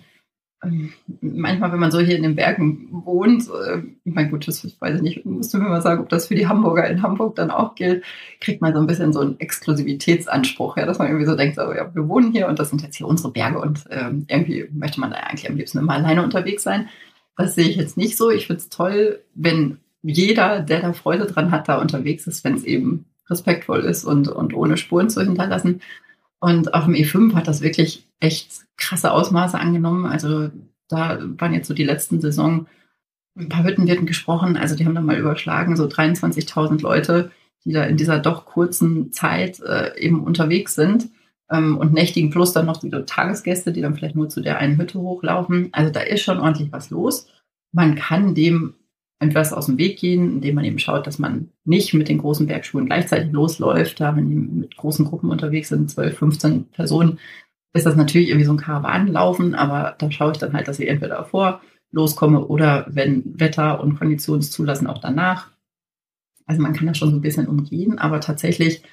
Speaker 2: manchmal, wenn man so hier in den Bergen wohnt, äh, ich meine, gut, das weiß ich nicht, musst du mir mal sagen, ob das für die Hamburger in Hamburg dann auch gilt, kriegt man so ein bisschen so einen Exklusivitätsanspruch, ja, dass man irgendwie so denkt, so, ja, wir wohnen hier und das sind jetzt hier unsere Berge und ähm, irgendwie möchte man da eigentlich am liebsten immer alleine unterwegs sein. Das sehe ich jetzt nicht so. Ich finde es toll, wenn jeder, der da Freude dran hat, da unterwegs ist, wenn es eben respektvoll ist und, und ohne Spuren zu hinterlassen. Und auf dem E5 hat das wirklich echt krasse Ausmaße angenommen. Also da waren jetzt so die letzten Saison ein paar Hüttenwirten gesprochen. Also die haben da mal überschlagen, so 23.000 Leute, die da in dieser doch kurzen Zeit äh, eben unterwegs sind. Ähm, und nächtigen plus dann noch die Tagesgäste, die dann vielleicht nur zu der einen Hütte hochlaufen. Also da ist schon ordentlich was los. Man kann dem etwas aus dem Weg gehen, indem man eben schaut, dass man nicht mit den großen Bergschuhen gleichzeitig losläuft. Da, wenn die mit großen Gruppen unterwegs sind, 12, 15 Personen, ist das natürlich irgendwie so ein Karawanenlaufen, aber da schaue ich dann halt, dass ich entweder davor loskomme oder wenn Wetter und Konditionen zulassen, auch danach. Also man kann das schon so ein bisschen umgehen, aber tatsächlich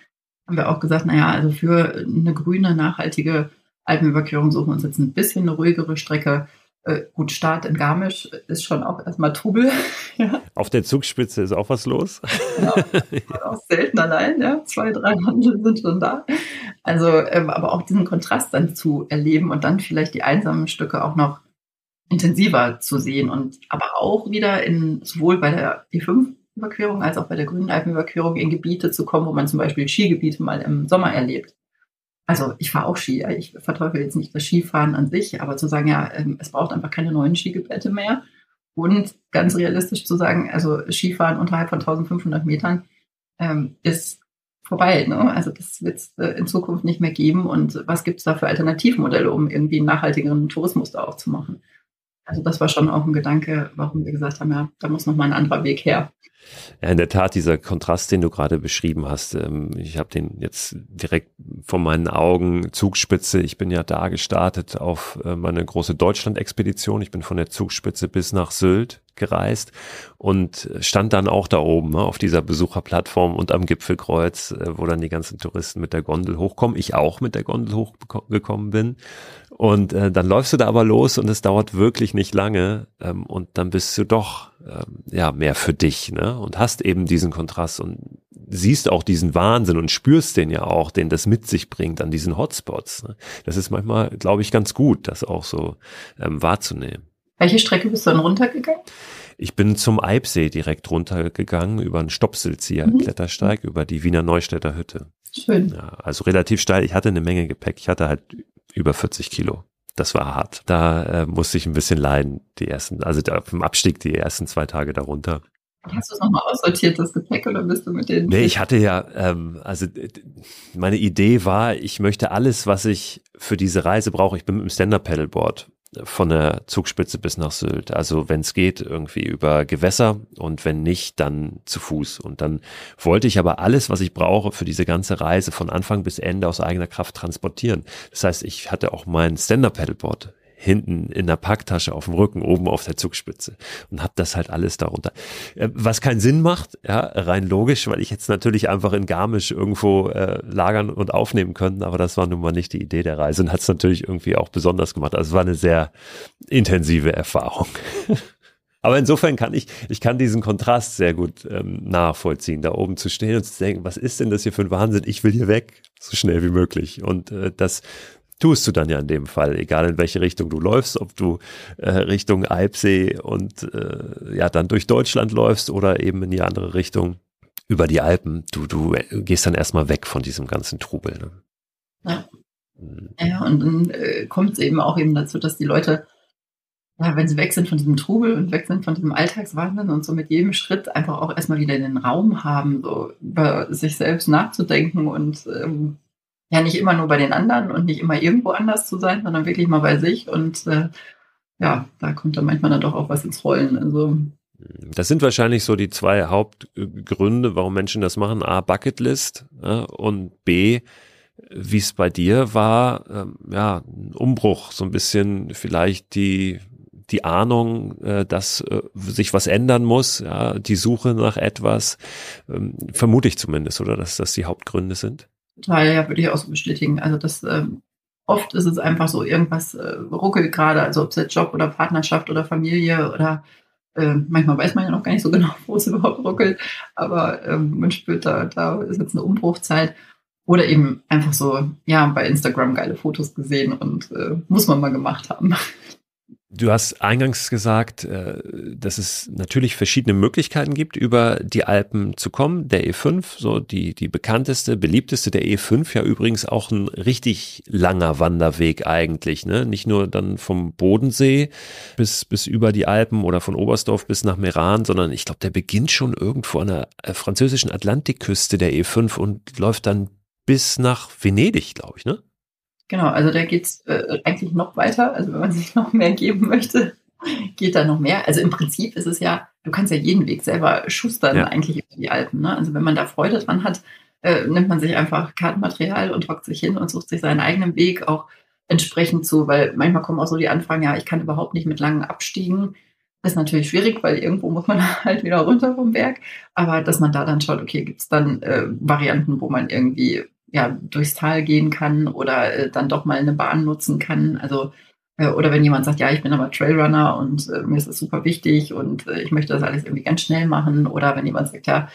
Speaker 2: haben wir auch gesagt, naja, also für eine grüne, nachhaltige Alpenüberquerung suchen uns jetzt ein bisschen eine ruhigere Strecke. Äh, gut, Start in Garmisch ist schon auch erstmal Trubel. [laughs]
Speaker 1: ja. Auf der Zugspitze ist auch was los.
Speaker 2: Genau, [laughs] auch selten allein, ja. Zwei, drei Handel sind schon da. Also, ähm, aber auch diesen Kontrast dann zu erleben und dann vielleicht die einsamen Stücke auch noch intensiver zu sehen und aber auch wieder in sowohl bei der E5-Überquerung als auch bei der Grünen Alpenüberquerung in Gebiete zu kommen, wo man zum Beispiel Skigebiete mal im Sommer erlebt. Also ich fahre auch Ski, ich verteufel jetzt nicht das Skifahren an sich, aber zu sagen, ja, ähm, es braucht einfach keine neuen Skigebiete mehr und ganz realistisch zu sagen, also Skifahren unterhalb von 1500 Metern ähm, ist vorbei. Ne? Also das wird es äh, in Zukunft nicht mehr geben. Und was gibt es da für Alternativmodelle, um irgendwie einen nachhaltigeren Tourismus da auch zu machen? Also das war schon auch ein Gedanke, warum wir gesagt haben, ja, da muss noch mal ein anderer Weg her.
Speaker 1: Ja, in der Tat, dieser Kontrast, den du gerade beschrieben hast, ähm, ich habe den jetzt direkt vor meinen Augen, Zugspitze, ich bin ja da gestartet auf äh, meine große Deutschland-Expedition, ich bin von der Zugspitze bis nach Sylt gereist und stand dann auch da oben ne, auf dieser Besucherplattform und am Gipfelkreuz, äh, wo dann die ganzen Touristen mit der Gondel hochkommen, ich auch mit der Gondel hochgekommen bin und äh, dann läufst du da aber los und es dauert wirklich nicht lange ähm, und dann bist du doch ähm, ja mehr für dich ne? und hast eben diesen Kontrast und siehst auch diesen Wahnsinn und spürst den ja auch, den das mit sich bringt an diesen Hotspots. Ne? Das ist manchmal, glaube ich, ganz gut, das auch so ähm, wahrzunehmen.
Speaker 2: Welche Strecke bist du dann runtergegangen?
Speaker 1: Ich bin zum Eibsee direkt runtergegangen über einen Stopselzieher, mhm. Klettersteig, über die Wiener Neustädter Hütte.
Speaker 2: Schön.
Speaker 1: Ja, also relativ steil. Ich hatte eine Menge Gepäck. Ich hatte halt über 40 Kilo. Das war hart. Da äh, musste ich ein bisschen leiden, die ersten, also da, vom Abstieg die ersten zwei Tage darunter.
Speaker 2: Hast du es nochmal aussortiert, das Gepäck, oder bist du mit den?
Speaker 1: Nee, ich hatte ja, ähm, also meine Idee war, ich möchte alles, was ich für diese Reise brauche. Ich bin mit dem Stand-Up-Paddleboard von der Zugspitze bis nach Sylt. Also wenn es geht, irgendwie über Gewässer und wenn nicht, dann zu Fuß. Und dann wollte ich aber alles, was ich brauche für diese ganze Reise von Anfang bis Ende aus eigener Kraft transportieren. Das heißt, ich hatte auch mein Stand-Up-Paddleboard hinten in der Packtasche auf dem Rücken, oben auf der Zugspitze und habe das halt alles darunter. Äh, was keinen Sinn macht, ja, rein logisch, weil ich jetzt natürlich einfach in Garmisch irgendwo äh, lagern und aufnehmen könnten, aber das war nun mal nicht die Idee der Reise und hat es natürlich irgendwie auch besonders gemacht. Also es war eine sehr intensive Erfahrung. [laughs] Aber insofern kann ich, ich kann diesen Kontrast sehr gut ähm, nachvollziehen, da oben zu stehen und zu denken, was ist denn das hier für ein Wahnsinn? Ich will hier weg, so schnell wie möglich. Und äh, das tust du dann ja in dem Fall, egal in welche Richtung du läufst, ob du äh, Richtung Alpsee und äh, ja dann durch Deutschland läufst oder eben in die andere Richtung über die Alpen. Du, du gehst dann erstmal weg von diesem ganzen Trubel. Ne?
Speaker 2: Ja. Mhm. Ja, und dann äh, kommt es eben auch eben dazu, dass die Leute, ja, wenn sie weg sind von diesem Trubel und weg sind von diesem Alltagswahnsinn und so mit jedem Schritt einfach auch erstmal wieder den Raum haben, so über sich selbst nachzudenken und ähm, ja nicht immer nur bei den anderen und nicht immer irgendwo anders zu sein, sondern wirklich mal bei sich. Und äh, ja, da kommt dann manchmal dann doch auch was ins Rollen. Also
Speaker 1: das sind wahrscheinlich so die zwei Hauptgründe, warum Menschen das machen. A, Bucketlist ja, und B, wie es bei dir war, ähm, ja, ein Umbruch, so ein bisschen vielleicht die die Ahnung, äh, dass äh, sich was ändern muss, ja, die Suche nach etwas, ähm, vermute ich zumindest, oder dass das die Hauptgründe sind?
Speaker 2: Total, ja, würde ich auch so bestätigen. Also das ähm, oft ist es einfach so, irgendwas äh, ruckelt gerade, also ob es jetzt Job oder Partnerschaft oder Familie oder äh, manchmal weiß man ja noch gar nicht so [laughs] genau, wo es überhaupt ruckelt, aber ähm, man spürt, da, da ist jetzt eine Umbruchzeit. Oder eben einfach so, ja, bei Instagram geile Fotos gesehen und äh, muss man mal gemacht haben. [laughs]
Speaker 1: Du hast eingangs gesagt, äh, dass es natürlich verschiedene Möglichkeiten gibt, über die Alpen zu kommen. Der E5, so die, die bekannteste, beliebteste, der E5 ja übrigens auch ein richtig langer Wanderweg eigentlich, ne? Nicht nur dann vom Bodensee bis, bis über die Alpen oder von Oberstdorf bis nach Meran, sondern ich glaube, der beginnt schon irgendwo an der äh, französischen Atlantikküste, der E5 und läuft dann bis nach Venedig, glaube ich, ne?
Speaker 2: Genau, also da geht's äh, eigentlich noch weiter. Also wenn man [laughs] sich noch mehr geben möchte, geht da noch mehr. Also im Prinzip ist es ja, du kannst ja jeden Weg selber schustern ja. eigentlich über die Alpen. Ne? Also wenn man da Freude dran hat, äh, nimmt man sich einfach Kartenmaterial und hockt sich hin und sucht sich seinen eigenen Weg auch entsprechend zu, weil manchmal kommen auch so die Anfragen, ja, ich kann überhaupt nicht mit langen Abstiegen. Ist natürlich schwierig, weil irgendwo muss man [laughs] halt wieder runter vom Berg. Aber dass man da dann schaut, okay, gibt's dann äh, Varianten, wo man irgendwie ja, durchs Tal gehen kann oder äh, dann doch mal eine Bahn nutzen kann. Also äh, oder wenn jemand sagt, ja, ich bin aber Trailrunner und äh, mir ist das super wichtig und äh, ich möchte das alles irgendwie ganz schnell machen. Oder wenn jemand sagt, ja,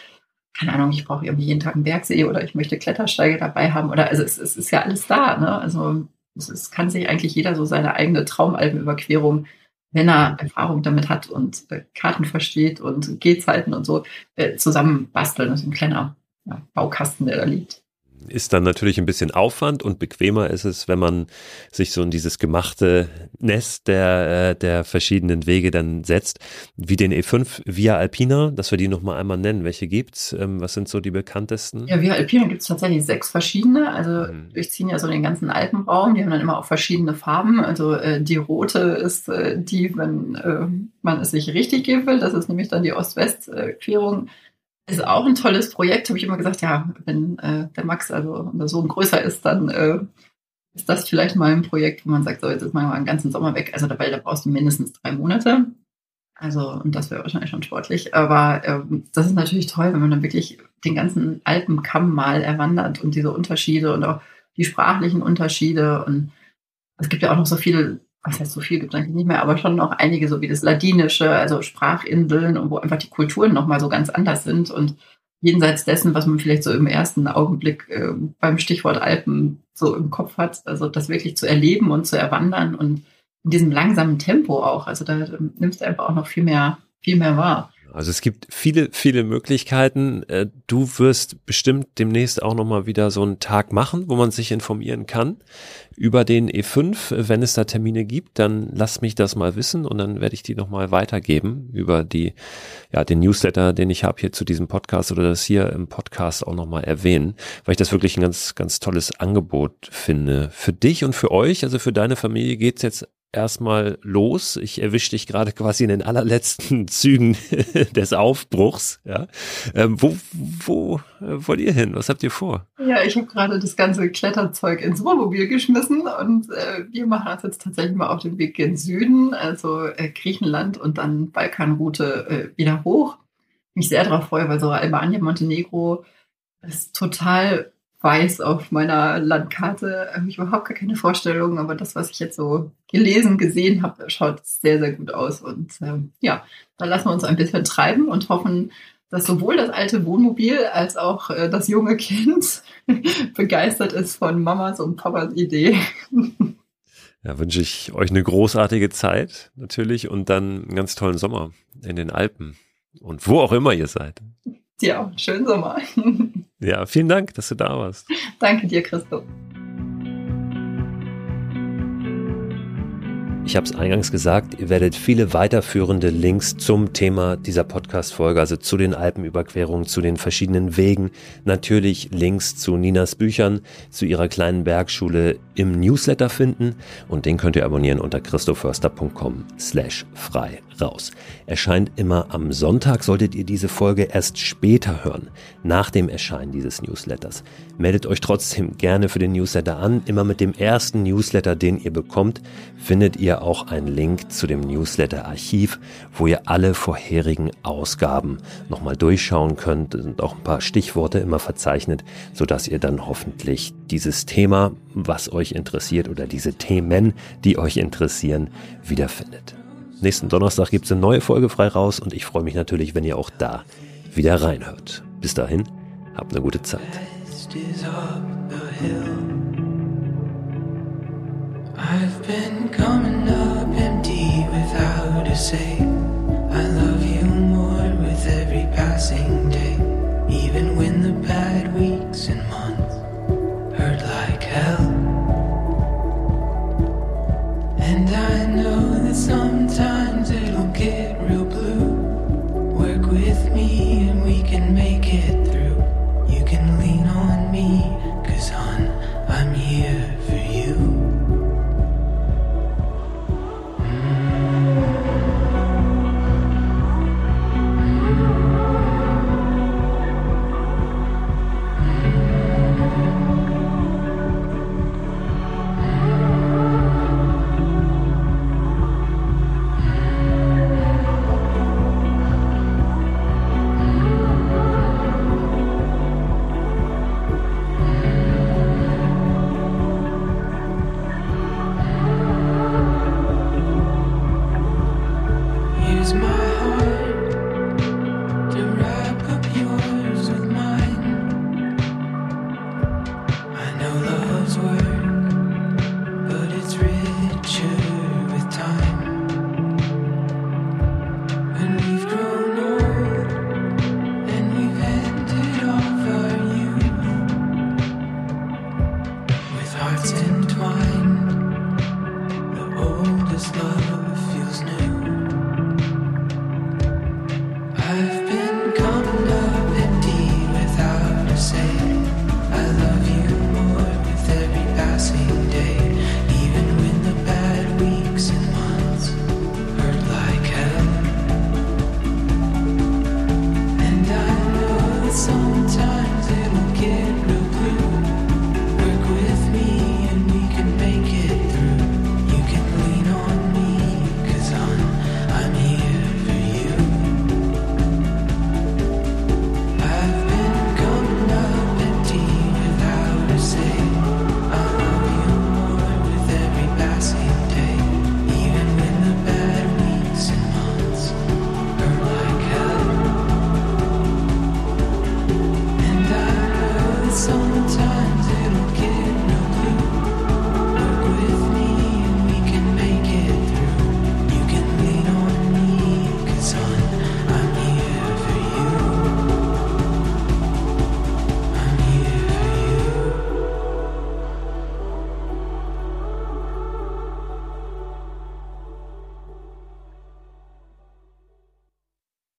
Speaker 2: keine Ahnung, ich brauche irgendwie jeden Tag einen Bergsee oder ich möchte Klettersteige dabei haben. Oder also es, es ist ja alles da. Ne? Also es, es kann sich eigentlich jeder so seine eigene Traumalbenüberquerung, wenn er Erfahrung damit hat und äh, Karten versteht und Gehzeiten und so, äh, zusammen basteln. Das ist ein kleiner ja, Baukasten, der da liegt
Speaker 1: ist dann natürlich ein bisschen Aufwand und bequemer ist es, wenn man sich so in dieses gemachte Nest der, äh, der verschiedenen Wege dann setzt, wie den E5 Via Alpina, dass wir die nochmal einmal nennen. Welche gibt's? Ähm, was sind so die bekanntesten?
Speaker 2: Ja, Via Alpina gibt es tatsächlich sechs verschiedene. Also mhm. durchziehen ja so den ganzen Alpenraum. Die haben dann immer auch verschiedene Farben. Also äh, die rote ist äh, die, wenn äh, man es sich richtig geben will. Das ist nämlich dann die Ost-West-Querung. Ist auch ein tolles Projekt, habe ich immer gesagt, ja, wenn äh, der Max, also der Sohn größer ist, dann äh, ist das vielleicht mal ein Projekt, wo man sagt, so, jetzt ist man mal einen ganzen Sommer weg. Also dabei, da brauchst du mindestens drei Monate. Also, und das wäre wahrscheinlich schon sportlich. Aber äh, das ist natürlich toll, wenn man dann wirklich den ganzen Alpenkamm mal erwandert und diese Unterschiede und auch die sprachlichen Unterschiede. Und es gibt ja auch noch so viele was heißt so viel gibt es eigentlich nicht mehr, aber schon noch einige, so wie das Ladinische, also Sprachinseln und wo einfach die Kulturen nochmal so ganz anders sind und jenseits dessen, was man vielleicht so im ersten Augenblick äh, beim Stichwort Alpen so im Kopf hat, also das wirklich zu erleben und zu erwandern und in diesem langsamen Tempo auch, also da ähm, nimmst du einfach auch noch viel mehr, viel mehr wahr.
Speaker 1: Also es gibt viele, viele Möglichkeiten. Äh, du wirst bestimmt demnächst auch nochmal wieder so einen Tag machen, wo man sich informieren kann über den E5. Wenn es da Termine gibt, dann lass mich das mal wissen und dann werde ich die nochmal weitergeben über die, ja, den Newsletter, den ich habe hier zu diesem Podcast oder das hier im Podcast auch nochmal erwähnen, weil ich das wirklich ein ganz, ganz tolles Angebot finde. Für dich und für euch, also für deine Familie geht's jetzt erstmal los. Ich erwische dich gerade quasi in den allerletzten [laughs] Zügen [laughs] des Aufbruchs. Ja. Ähm, wo wo äh, wollt ihr hin? Was habt ihr vor?
Speaker 2: Ja, ich habe gerade das ganze Kletterzeug ins Wohnmobil geschmissen und äh, wir machen uns jetzt tatsächlich mal auf den Weg gen Süden, also äh, Griechenland und dann Balkanroute äh, wieder hoch. Mich sehr darauf freue, weil so Albanien, Montenegro ist total weiß auf meiner Landkarte. Habe ich überhaupt gar keine Vorstellung, aber das, was ich jetzt so gelesen, gesehen habe, schaut sehr, sehr gut aus. Und ähm, ja, da lassen wir uns ein bisschen treiben und hoffen, dass sowohl das alte Wohnmobil als auch äh, das junge Kind [laughs] begeistert ist von Mamas und Papas Idee. [laughs]
Speaker 1: Ja, wünsche ich euch eine großartige Zeit natürlich und dann einen ganz tollen Sommer in den Alpen und wo auch immer ihr seid.
Speaker 2: Ja, schönen Sommer. [laughs]
Speaker 1: Ja, vielen Dank, dass du da warst.
Speaker 2: Danke dir, Christoph.
Speaker 1: Ich habe es eingangs gesagt, ihr werdet viele weiterführende Links zum Thema dieser Podcast-Folge, also zu den Alpenüberquerungen, zu den verschiedenen Wegen, natürlich Links zu Ninas Büchern, zu ihrer kleinen Bergschule im Newsletter finden und den könnt ihr abonnieren unter christoförster.com slash frei raus. Erscheint immer am Sonntag, solltet ihr diese Folge erst später hören, nach dem Erscheinen dieses Newsletters. Meldet euch trotzdem gerne für den Newsletter an. Immer mit dem ersten Newsletter, den ihr bekommt, findet ihr auch einen Link zu dem Newsletter-Archiv, wo ihr alle vorherigen Ausgaben nochmal durchschauen könnt und auch ein paar Stichworte immer verzeichnet, sodass ihr dann hoffentlich dieses Thema, was euch interessiert oder diese Themen, die euch interessieren, wiederfindet. Nächsten Donnerstag gibt es eine neue Folge frei raus und ich freue mich natürlich, wenn ihr auch da wieder reinhört. Bis dahin, habt eine gute Zeit. I've been say.